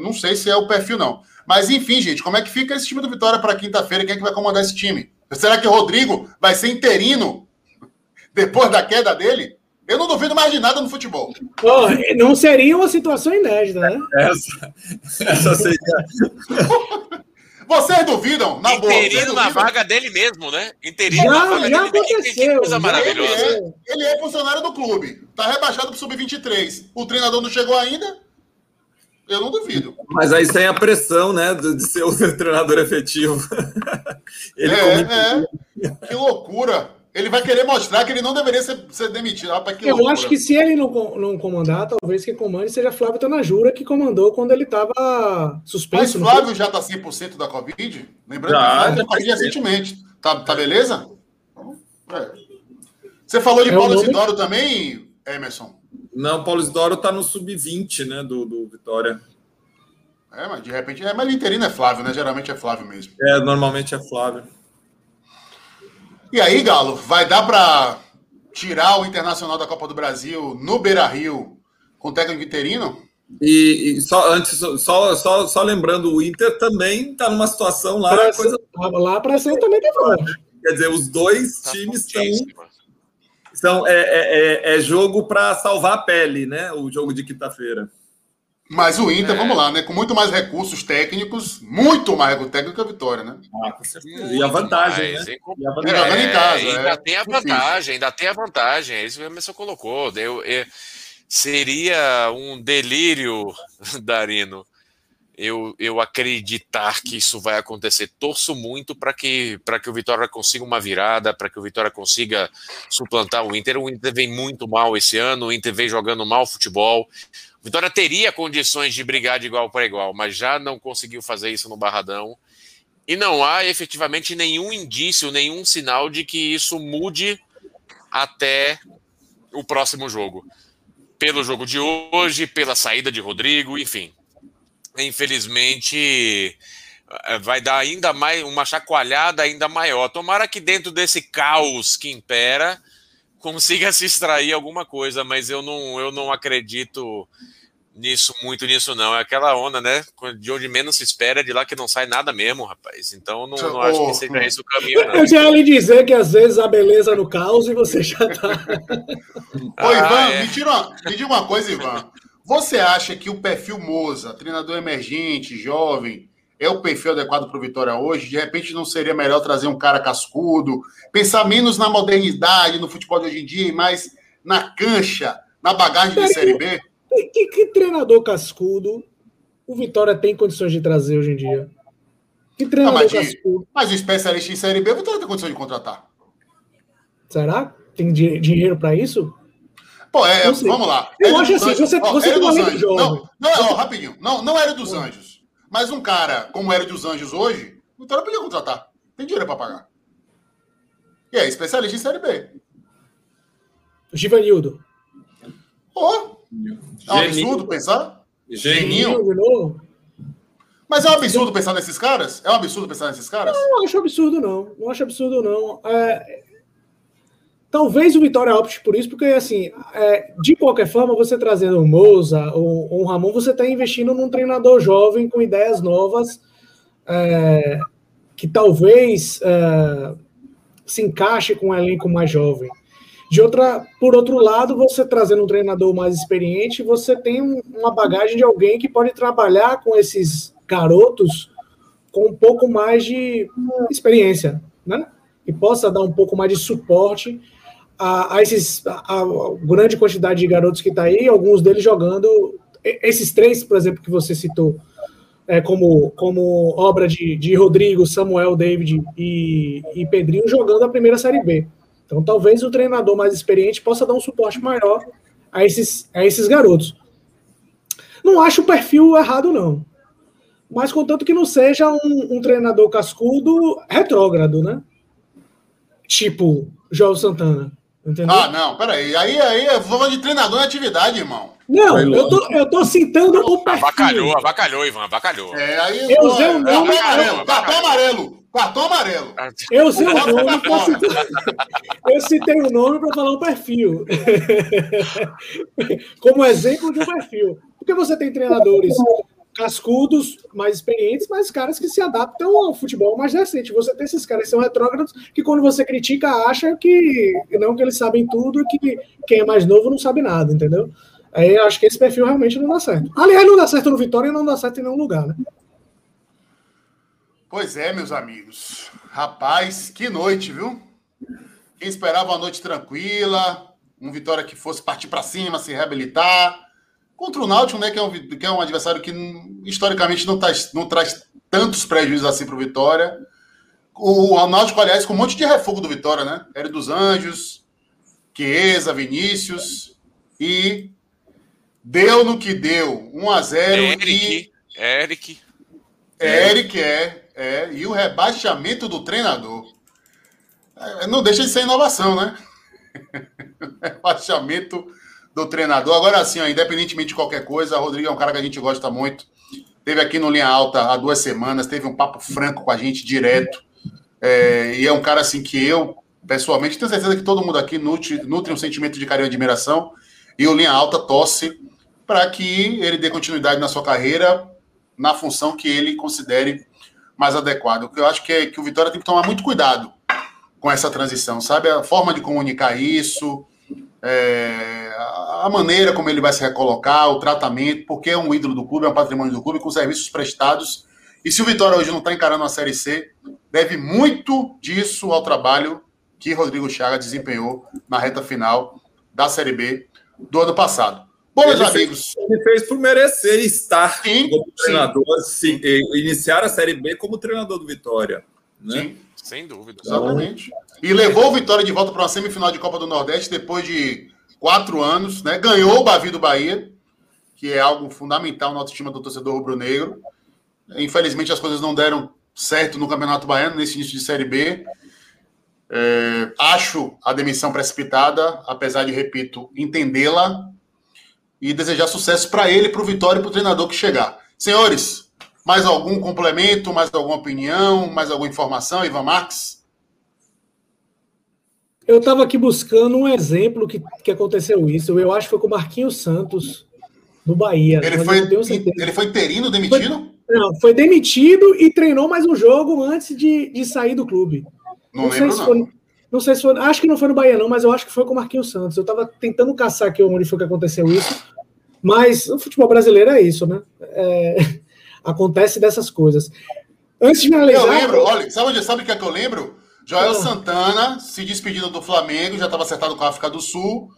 não sei se é o perfil, não. Mas enfim, gente, como é que fica esse time do Vitória para quinta-feira? Quem é que vai comandar esse time? Será que o Rodrigo vai ser interino depois da queda dele? Eu não duvido mais de nada no futebol. Oh, não seria uma situação inédita, né? Essa, essa seria. Vocês duvidam? Na Interino boa, na vaga dele mesmo, né? Interino já, na vaga já dele. Aconteceu. Que, coisa maravilhosa. Ele é, ele é funcionário do clube. Tá rebaixado pro sub-23. O treinador não chegou ainda. Eu não duvido. Mas aí tem a pressão, né? De ser o treinador efetivo. Ele é, é. Que loucura. Ele vai querer mostrar que ele não deveria ser, ser demitido. Ah, eu loucura. acho que se ele não, não comandar, talvez quem comande seja Flávio Tanajura, que comandou quando ele estava suspenso. Mas Flávio já está 100% da Covid? Lembrando já, que Flávio já Covid recentemente. Tá, tá beleza? É. Você falou de é Paulo Isidoro também, Emerson? Não, Paulo Isidoro está no sub-20, né, do, do Vitória. É, mas de repente... É, mas interino é Flávio, né? Geralmente é Flávio mesmo. É, normalmente é Flávio. E aí, Galo, vai dar para tirar o Internacional da Copa do Brasil no Beira Rio com o técnico interino? E, e, só antes, só, só, só lembrando, o Inter também está numa situação lá. Pressão, coisa... Lá a pressão também está forte. Quer dizer, os dois tá times estão, São, é, é, é, é jogo para salvar a pele, né? O jogo de quinta-feira. Mas o Inter, é. vamos lá, né? Com muito mais recursos técnicos, muito mais recurso técnico que a vitória, né? Ah, com certeza. E a vantagem, mais, né? E a vantagem. É, em casa. Ainda é. tem a vantagem, ainda tem a vantagem. É isso que o Emerson colocou. Eu, eu, seria um delírio, Darino, eu, eu acreditar que isso vai acontecer. Torço muito para que, que o Vitória consiga uma virada, para que o Vitória consiga suplantar o Inter. O Inter vem muito mal esse ano, o Inter vem jogando mal futebol. O Vitória teria condições de brigar de igual para igual, mas já não conseguiu fazer isso no Barradão. E não há efetivamente nenhum indício, nenhum sinal de que isso mude até o próximo jogo. Pelo jogo de hoje, pela saída de Rodrigo, enfim infelizmente eh, vai dar ainda mais uma chacoalhada ainda maior. Tomara que dentro desse caos que impera consiga se extrair alguma coisa, mas eu não, eu não acredito nisso muito nisso não. É aquela onda, né? De onde menos se espera, é de lá que não sai nada mesmo, rapaz. Então não, não acho que seja esse o caminho. Não. Eu já lhe dizer que às vezes a beleza no caos e você já tá. Ô, Ivan, ah, é. me, tira uma, me diga uma coisa, Ivan. Você acha que o perfil Moza, treinador emergente, jovem, é o perfil adequado para o Vitória hoje? De repente não seria melhor trazer um cara cascudo, pensar menos na modernidade, no futebol de hoje em dia e mais na cancha, na bagagem de Série B? Que, que, que, treinador cascudo o Vitória tem condições de trazer hoje em dia? Que treinador ah, mas, cascudo? Mas o especialista em Série B, o Vitória tem condições de contratar. Será? Tem dinheiro para isso? Pô, é, vamos lá. Eu acho assim, você, ó, você tem um jovem. Não, não, ó, rapidinho. Não, não era dos Anjos. Mas um cara como era dos Anjos hoje, o Vitória podia contratar. Tem dinheiro para pagar. E é especialista em Série B. Givanildo. Ó. é um absurdo pensar? Geninho. Mas é um absurdo pensar nesses caras? É um absurdo pensar nesses caras? Não, não acho absurdo, não. Não acho absurdo, não. É, Talvez o Vitória opte por isso, porque assim, é, de qualquer forma, você trazendo um Moza ou, um Ramon, você está investindo num treinador jovem com ideias novas, é, que talvez é, se encaixe com um elenco mais jovem. De outra, por outro lado, você trazendo um treinador mais experiente, você tem uma bagagem de alguém que pode trabalhar com esses garotos com um pouco mais de experiência, né? E possa dar um pouco mais de suporte a, a, esses, a, a, grande quantidade de garotos que está aí, alguns deles jogando, esses três, por exemplo, que você citou, é, como, como obra de, de Rodrigo, Samuel, David e, e Pedrinho, jogando a primeira Série B. Então, talvez o treinador mais experiente possa dar um suporte maior a esses, a esses garotos. Não acho o perfil errado, não. Mas contanto que não seja um, um treinador cascudo retrógrado, né? Tipo João Santana. Entendeu? Ah, não, peraí. Aí, aí eu vou de treinador em atividade, irmão. Não, eu tô, eu tô citando o perfil. Avacalhou, avacalhou, Ivan, avacalhou. É, aí, eu usei o nome. Cartão amarelo, cartão amarelo. Cartão amarelo. Eu usei o nome pra citar. Eu citei o nome para falar o perfil. Como exemplo de um perfil. Porque você tem treinadores cascudos, mais experientes, mas caras que se adaptam ao futebol mais recente. Você tem esses caras que são retrógrados que quando você critica, acha que não que eles sabem tudo que quem é mais novo não sabe nada, entendeu? Aí acho que esse perfil realmente não dá certo. Aliás, não dá certo no Vitória e não dá certo em nenhum lugar, né? Pois é, meus amigos. Rapaz, que noite, viu? Quem esperava uma noite tranquila, um Vitória que fosse partir para cima, se reabilitar Contra o Náutico, né, que é um, que é um adversário que historicamente não, tá, não traz tantos prejuízos assim para o Vitória. O, o Náutico, aliás, com um monte de refugo do Vitória, né? Era dos Anjos, Chiesa, Vinícius e deu no que deu. 1 a 0 Eric, e... Eric. Eric é, é. E o rebaixamento do treinador. É, não deixa de ser inovação, né? rebaixamento do treinador. Agora sim, independentemente de qualquer coisa, Rodrigo é um cara que a gente gosta muito. Teve aqui no Linha Alta há duas semanas, teve um papo franco com a gente direto. É, e é um cara assim que eu, pessoalmente, tenho certeza que todo mundo aqui nutre, nutre um sentimento de carinho e admiração. E o Linha Alta torce para que ele dê continuidade na sua carreira na função que ele considere mais adequada. O que eu acho que é que o Vitória tem que tomar muito cuidado com essa transição, sabe? A forma de comunicar isso, é, a maneira como ele vai se recolocar, o tratamento, porque é um ídolo do clube, é um patrimônio do clube, com serviços prestados. E se o Vitória hoje não está encarando a Série C, deve muito disso ao trabalho que Rodrigo Chaga desempenhou na reta final da Série B do ano passado. Bom, meus amigos. Fez, ele fez por merecer estar sim, como treinador, sim. Sim, iniciar a Série B como treinador do Vitória. Né? Sim, sem dúvida. Exatamente. E levou o Vitória de volta para uma semifinal de Copa do Nordeste depois de quatro anos, né? Ganhou o Bavi do Bahia, que é algo fundamental na autoestima do torcedor rubro-negro. Infelizmente as coisas não deram certo no Campeonato Baiano, nesse início de Série B. É, acho a demissão precipitada, apesar de, repito, entendê-la e desejar sucesso para ele, para o Vitória e para o treinador que chegar. Senhores, mais algum complemento, mais alguma opinião, mais alguma informação, Ivan Marques? Eu estava aqui buscando um exemplo que, que aconteceu isso. Eu acho que foi com o Marquinhos Santos, do Bahia. Ele, foi, ele foi interino, demitido? Foi, não, foi demitido e treinou mais um jogo antes de, de sair do clube. Não, não lembro, sei se não. Foi, não sei se foi. Acho que não foi no Bahia, não, mas eu acho que foi com o Marquinhos Santos. Eu estava tentando caçar aqui onde foi que aconteceu isso. Mas o futebol brasileiro é isso, né? É, acontece dessas coisas. Antes de finalizar. Eu lembro, olha, sabe, sabe o que é que eu lembro? Joel. Santana se despedindo do Flamengo, já estava acertado com a África do Sul,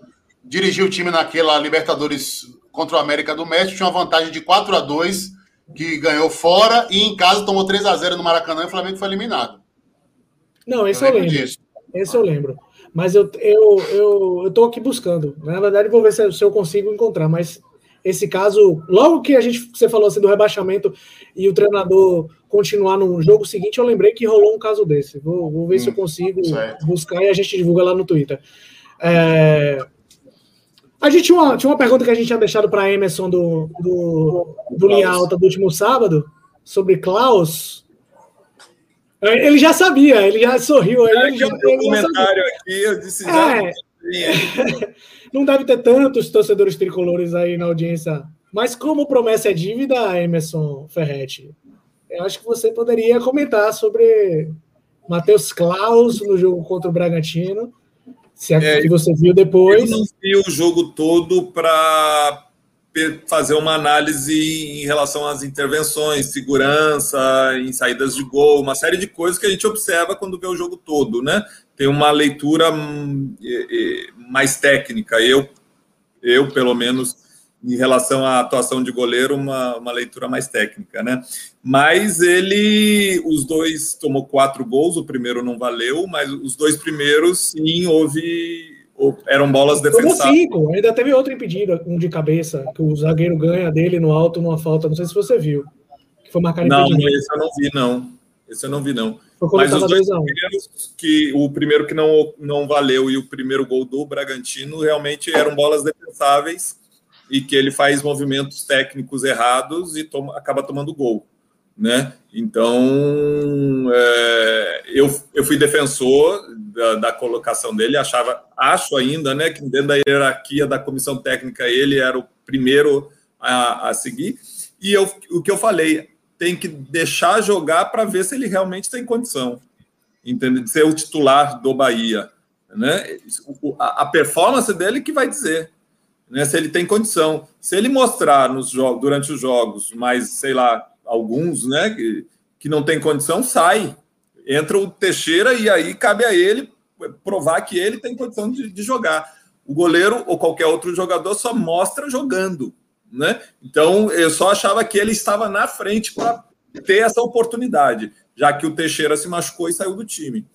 dirigiu o time naquela Libertadores contra o América do México, tinha uma vantagem de 4 a 2 que ganhou fora e em casa tomou 3 a 0 no Maracanã e o Flamengo foi eliminado. Não, esse eu, eu lembro. Disso. Esse eu lembro. Mas eu, eu, eu, eu tô aqui buscando. Na verdade, vou ver se, se eu consigo encontrar. Mas esse caso, logo que a gente você falou assim do rebaixamento e o treinador continuar no jogo seguinte, eu lembrei que rolou um caso desse. Vou, vou ver hum, se eu hum, consigo certo. buscar e a gente divulga lá no Twitter. É... A gente tinha uma, tinha uma pergunta que a gente tinha deixado para Emerson do, do, do Linha Alta do último sábado sobre Klaus. Ele já sabia, ele já sorriu. Ele, já, um comentário aqui, eu disse já. É. Não deve ter tantos torcedores tricolores aí na audiência. Mas como promessa é dívida, Emerson Ferretti, eu acho que você poderia comentar sobre Matheus Klaus no jogo contra o Bragantino. Se é, é que você viu depois. Eu não vi o jogo todo para fazer uma análise em relação às intervenções, segurança, em saídas de gol, uma série de coisas que a gente observa quando vê o jogo todo, né? Tem uma leitura hum, mais técnica. Eu, eu pelo menos, em relação à atuação de goleiro, uma, uma leitura mais técnica, né? Mas ele, os dois tomou quatro gols, o primeiro não valeu, mas os dois primeiros, sim, houve eram bolas defensáveis. cinco, ainda teve outro impedido, um de cabeça, que o zagueiro ganha dele no alto numa falta, não sei se você viu. Que foi marcado Não, esse eu não vi, não. Esse eu não vi, não. Mas os dois primeiros, que o primeiro que não, não valeu e o primeiro gol do Bragantino realmente eram bolas defensáveis e que ele faz movimentos técnicos errados e toma, acaba tomando gol né? Então, é, eu, eu fui defensor da, da, colocação dele, achava, acho ainda, né, que dentro da hierarquia da comissão técnica ele era o primeiro a, a seguir. E eu, o que eu falei, tem que deixar jogar para ver se ele realmente tem condição, entende? De ser o titular do Bahia, né? A, performance dele que vai dizer. Né, se ele tem condição. Se ele mostrar nos jogos, durante os jogos, mais, sei lá, alguns, né, que, que não tem condição, sai. Entra o Teixeira e aí cabe a ele provar que ele tem condição de, de jogar. O goleiro ou qualquer outro jogador só mostra jogando, né? Então eu só achava que ele estava na frente para ter essa oportunidade, já que o Teixeira se machucou e saiu do time.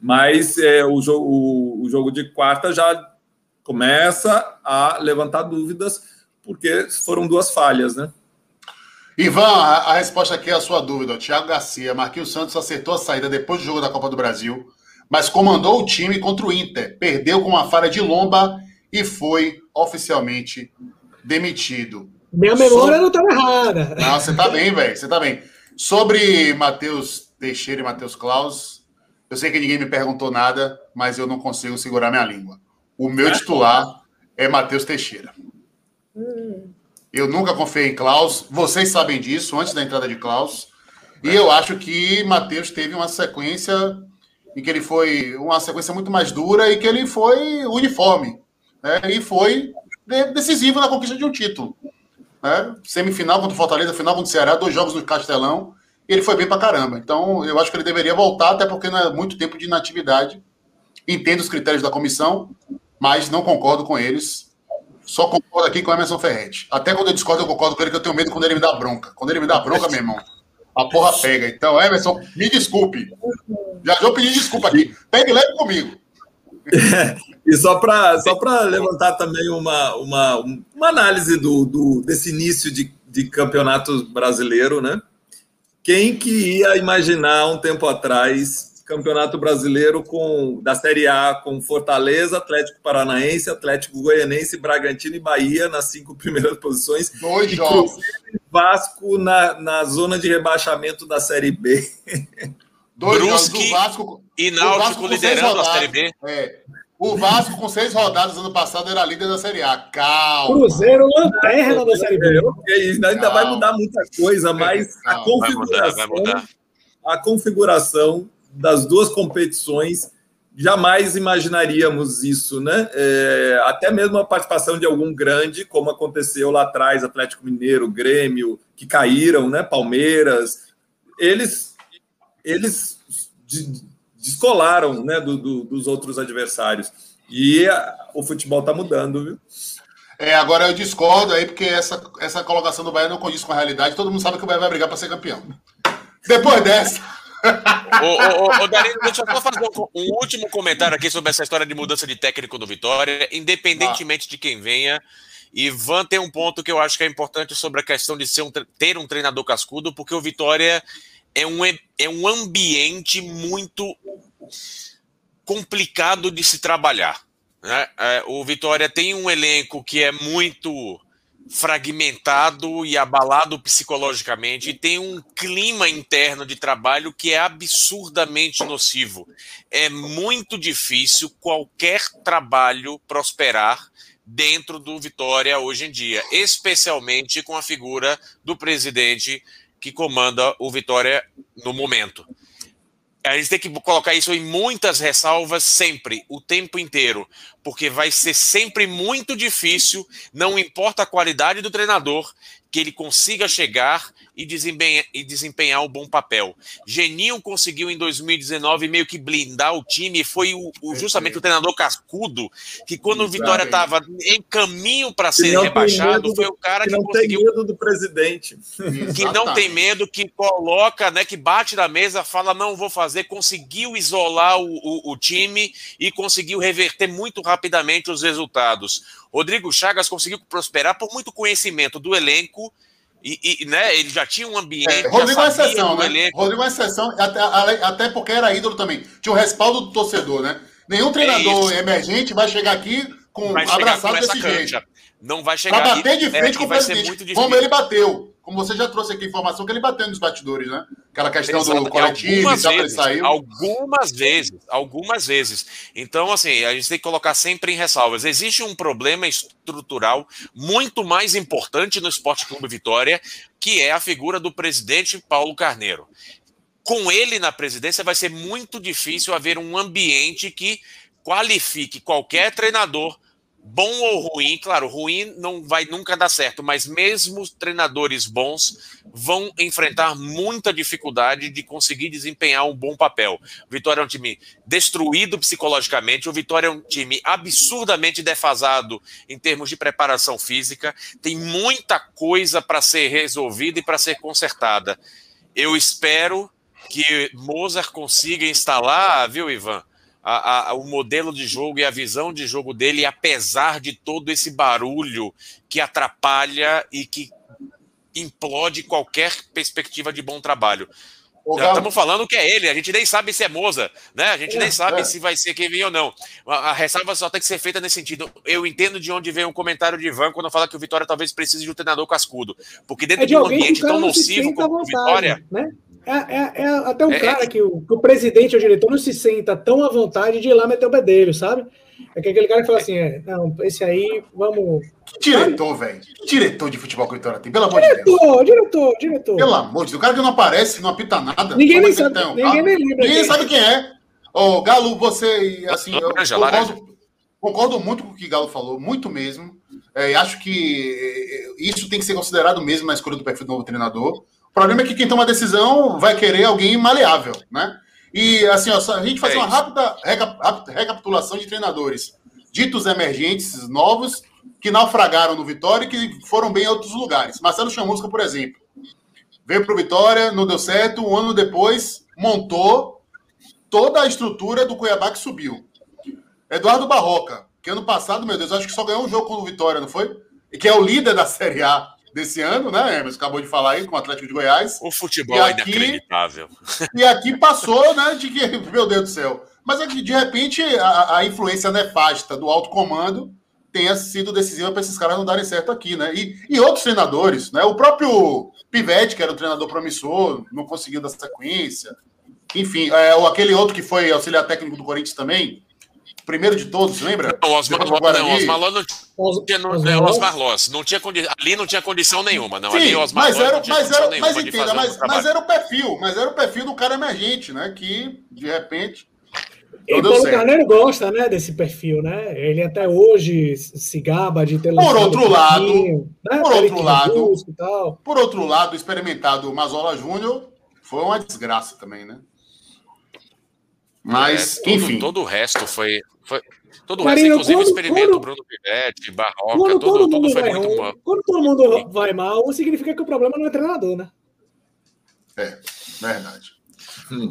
Mas é, o, jogo, o, o jogo de quarta já começa a levantar dúvidas, porque foram duas falhas, né? Ivan, a, a, resposta aqui é a sua dúvida. Thiago Garcia, Marquinhos Santos acertou a saída depois do jogo da Copa do Brasil, mas comandou o time contra o Inter. Perdeu com uma falha de lomba e foi oficialmente demitido. Minha memória não estava errada. Não, você está bem, velho. Você está bem. Sobre Matheus Teixeira e Matheus Klaus, eu sei que ninguém me perguntou nada, mas eu não consigo segurar minha língua. O meu titular é Matheus Teixeira. Hum. Eu nunca confiei em Klaus. Vocês sabem disso antes da entrada de Klaus. E eu acho que Matheus teve uma sequência em que ele foi uma sequência muito mais dura e que ele foi uniforme. né, e foi decisivo na conquista de um título. Né? Semifinal contra o Fortaleza, final contra o Ceará, dois jogos no Castelão, ele foi bem pra caramba. Então, eu acho que ele deveria voltar, até porque não é muito tempo de inatividade. Entendo os critérios da comissão, mas não concordo com eles. Só concordo aqui com o Emerson Ferretti. Até quando eu discordo, eu concordo com ele, que eu tenho medo quando ele me dá bronca. Quando ele me dá bronca, meu irmão, a porra pega. Então, Emerson, me desculpe. Já vou pedir desculpa aqui. Pegue leve comigo. e só para só levantar também uma, uma, uma análise do, do, desse início de, de campeonato brasileiro, né? Quem que ia imaginar um tempo atrás Campeonato Brasileiro com da Série A com Fortaleza, Atlético Paranaense, Atlético Goianense, Bragantino e Bahia nas cinco primeiras posições. Dois jogos. Vasco na, na zona de rebaixamento da Série B. Dois Brusque jogos. O Vasco, e Náutico liderando a Série B. É. O Vasco, com seis rodadas ano passado, era líder da Série A. Calma. Cruzeiro, lanterna da Série B. É, ainda Calma. vai mudar muita coisa, mas Calma. a configuração, vai mudar, vai mudar. a configuração das duas competições, jamais imaginaríamos isso, né? É, até mesmo a participação de algum grande, como aconteceu lá atrás, Atlético Mineiro, Grêmio, que caíram, né? Palmeiras, eles, eles descolaram, né? Do, do, dos outros adversários. E a, o futebol está mudando, viu? É, agora eu discordo aí, porque essa, essa colocação do Bahia não condiz com a realidade. Todo mundo sabe que o Bahia vai brigar para ser campeão. Depois dessa ô, ô, ô, Darino, deixa eu só fazer um, um, último comentário aqui sobre essa história de mudança de técnico do Vitória, independentemente ah. de quem venha. Ivan tem um ponto que eu acho que é importante sobre a questão de ser um, ter um treinador cascudo, porque o Vitória é um, é um ambiente muito complicado de se trabalhar. Né? É, o Vitória tem um elenco que é muito fragmentado e abalado psicologicamente e tem um clima interno de trabalho que é absurdamente nocivo. É muito difícil qualquer trabalho prosperar dentro do Vitória hoje em dia, especialmente com a figura do presidente que comanda o Vitória no momento. A gente tem que colocar isso em muitas ressalvas sempre, o tempo inteiro, porque vai ser sempre muito difícil, não importa a qualidade do treinador, que ele consiga chegar e desempenhar, e desempenhar um bom papel. Geninho conseguiu em 2019 meio que blindar o time, e foi o, o justamente o treinador cascudo, que quando o Vitória estava em caminho para ser rebaixado, foi o cara que, que não conseguiu. tem medo do presidente. Que não tem medo, que coloca, né, que bate na mesa, fala, não vou fazer, conseguiu isolar o, o, o time e conseguiu reverter muito rapidamente os resultados. Rodrigo Chagas conseguiu prosperar por muito conhecimento do elenco e, e né, ele já tinha um ambiente. É, Rodrigo é exceção, né? Elenco. Rodrigo é exceção, até, até porque era ídolo também. Tinha o respaldo do torcedor, né? Nenhum treinador é emergente vai chegar aqui com vai abraçado desse jeito. Não vai chegar Pra bater de frente é, com o presidente, como ele bateu. Como você já trouxe aqui a informação que ele bateu nos batidores, né? Aquela questão Exato. do coletivo e tal, ele saiu. Algumas vezes, algumas vezes. Então, assim, a gente tem que colocar sempre em ressalvas. Existe um problema estrutural muito mais importante no Esporte Clube Vitória, que é a figura do presidente Paulo Carneiro. Com ele na presidência, vai ser muito difícil haver um ambiente que qualifique qualquer treinador bom ou ruim, claro, ruim não vai nunca dar certo, mas mesmo treinadores bons vão enfrentar muita dificuldade de conseguir desempenhar um bom papel. O Vitória é um time destruído psicologicamente, o Vitória é um time absurdamente defasado em termos de preparação física, tem muita coisa para ser resolvida e para ser consertada. Eu espero que Mozart consiga instalar, viu, Ivan? A, a, o modelo de jogo e a visão de jogo dele, apesar de todo esse barulho que atrapalha e que implode qualquer perspectiva de bom trabalho. Já estamos falando que é ele, a gente nem sabe se é Moza, né? A gente é, nem sabe é. se vai ser Kevin ou não. A, a, ressalva só tem que ser feita nesse sentido. Eu entendo de onde vem um comentário de Ivan quando fala que o Vitória talvez precise de um treinador cascudo. Porque dentro é de, de um ambiente tão nocivo como o Vitória. Né? É, é, é, até um é, cara que o, que o presidente ou o diretor não se senta tão à vontade de ir lá meter o bedelho, sabe? É que aquele cara que fala assim, é, não, esse aí, vamos. Que diretor, velho? Que diretor de futebol que o Vitória tem? Pelo amor diretor, de Deus. Diretor, diretor, Pelo amor de Deus. O cara que não aparece, não apita nada. Ninguém nem sabe. Um ninguém nem lembra. Ninguém sabe quem é. Ô, Galo, você, assim, eu, o, Voz, concordo muito com o que o Galo falou, muito mesmo. É, acho que é, isso tem que ser considerado mesmo na escolha do perfil do novo treinador. O problema é que quem toma a decisão vai querer alguém maleável, né? E assim, ó, a gente fazer é uma rápida recapitulação de treinadores ditos emergentes, novos, que naufragaram no Vitória e que foram bem em outros lugares. Marcelo Chamusca, por exemplo, veio para o Vitória, não deu certo, um ano depois montou toda a estrutura do Cuiabá que subiu. Eduardo Barroca, que ano passado, meu Deus, acho que só ganhou um jogo com o Vitória, não foi? E que é o líder da Série A desse ano, né, Emerson? Acabou de falar aí com o Atlético de Goiás. O futebol é inacreditável. E aqui passou, né, de que, meu Deus do céu. Mas aqui, de repente, a, a influência nefasta do alto comando tenha sido decisiva para esses caras não darem certo aqui, né? E, e outros treinadores, né? O próprio Pivete, que era um treinador promissor, não conseguiu dar sequência. Enfim, é, ou aquele outro que foi auxiliar técnico do Corinthians também, primeiro de todos, lembra? Não, Osmar, não, Osmar Loss não tinha, não, é, Osmar Loss, não tinha condi... ali não tinha condição nenhuma, não. Sim, ali Osmar mas era, mas era, mas entenda, mas, mas era o perfil, mas era o perfil do cara emergente, né? Que de repente e Paulo certo. Carneiro gosta, né, desse perfil, né? Ele até hoje se gaba de ter Por outro lado, né? por outro lado, por outro lado, experimentado Mazola Júnior foi uma desgraça também, né? Mas, é, enfim. Todo o resto foi, foi todo o resto, inclusive quando, experimento quando, Bruno Pivete, Barroca, quando todo, todo foi muito ruim, mal. Quando todo mundo vai mal, significa que o problema não é treinador, né? É, verdade.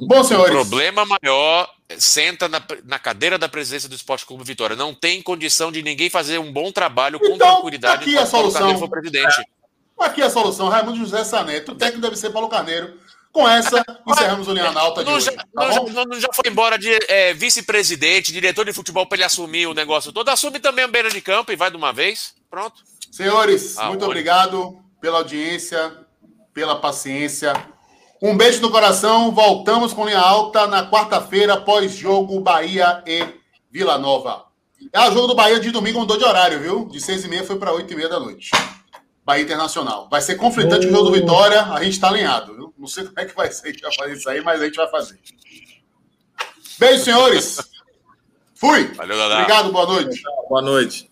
Bom, senhores. O problema maior senta na, na, cadeira da presidência do Esporte Clube Vitória. Não tem condição de ninguém fazer um bom trabalho com então, tranquilidade aqui a solução. for presidente. É. Aqui a solução, Raimundo José Saneto. O técnico deve ser Paulo Carneiro. Com essa, encerramos o Linha Alta de não hoje. Já, tá não, não, já foi embora de é, vice-presidente, diretor de futebol para ele assumir o negócio todo. Assume também a beira de campo e vai de uma vez. Pronto. Senhores, ah, muito obrigado pela audiência, pela paciência. Um beijo no coração. Voltamos com linha alta na quarta-feira, pós-jogo Bahia e Vila Nova. É o jogo do Bahia de domingo, mudou de horário, viu? De seis e meia foi para oito e meia da noite. Bahia Internacional. Vai ser conflitante oh. o jogo do Vitória. A gente está alinhado, viu? Não sei como é que vai ser que vai fazer isso aí, mas a gente vai fazer. Beijo, senhores. Fui. Valeu, Dadá. Obrigado, boa noite. Boa noite.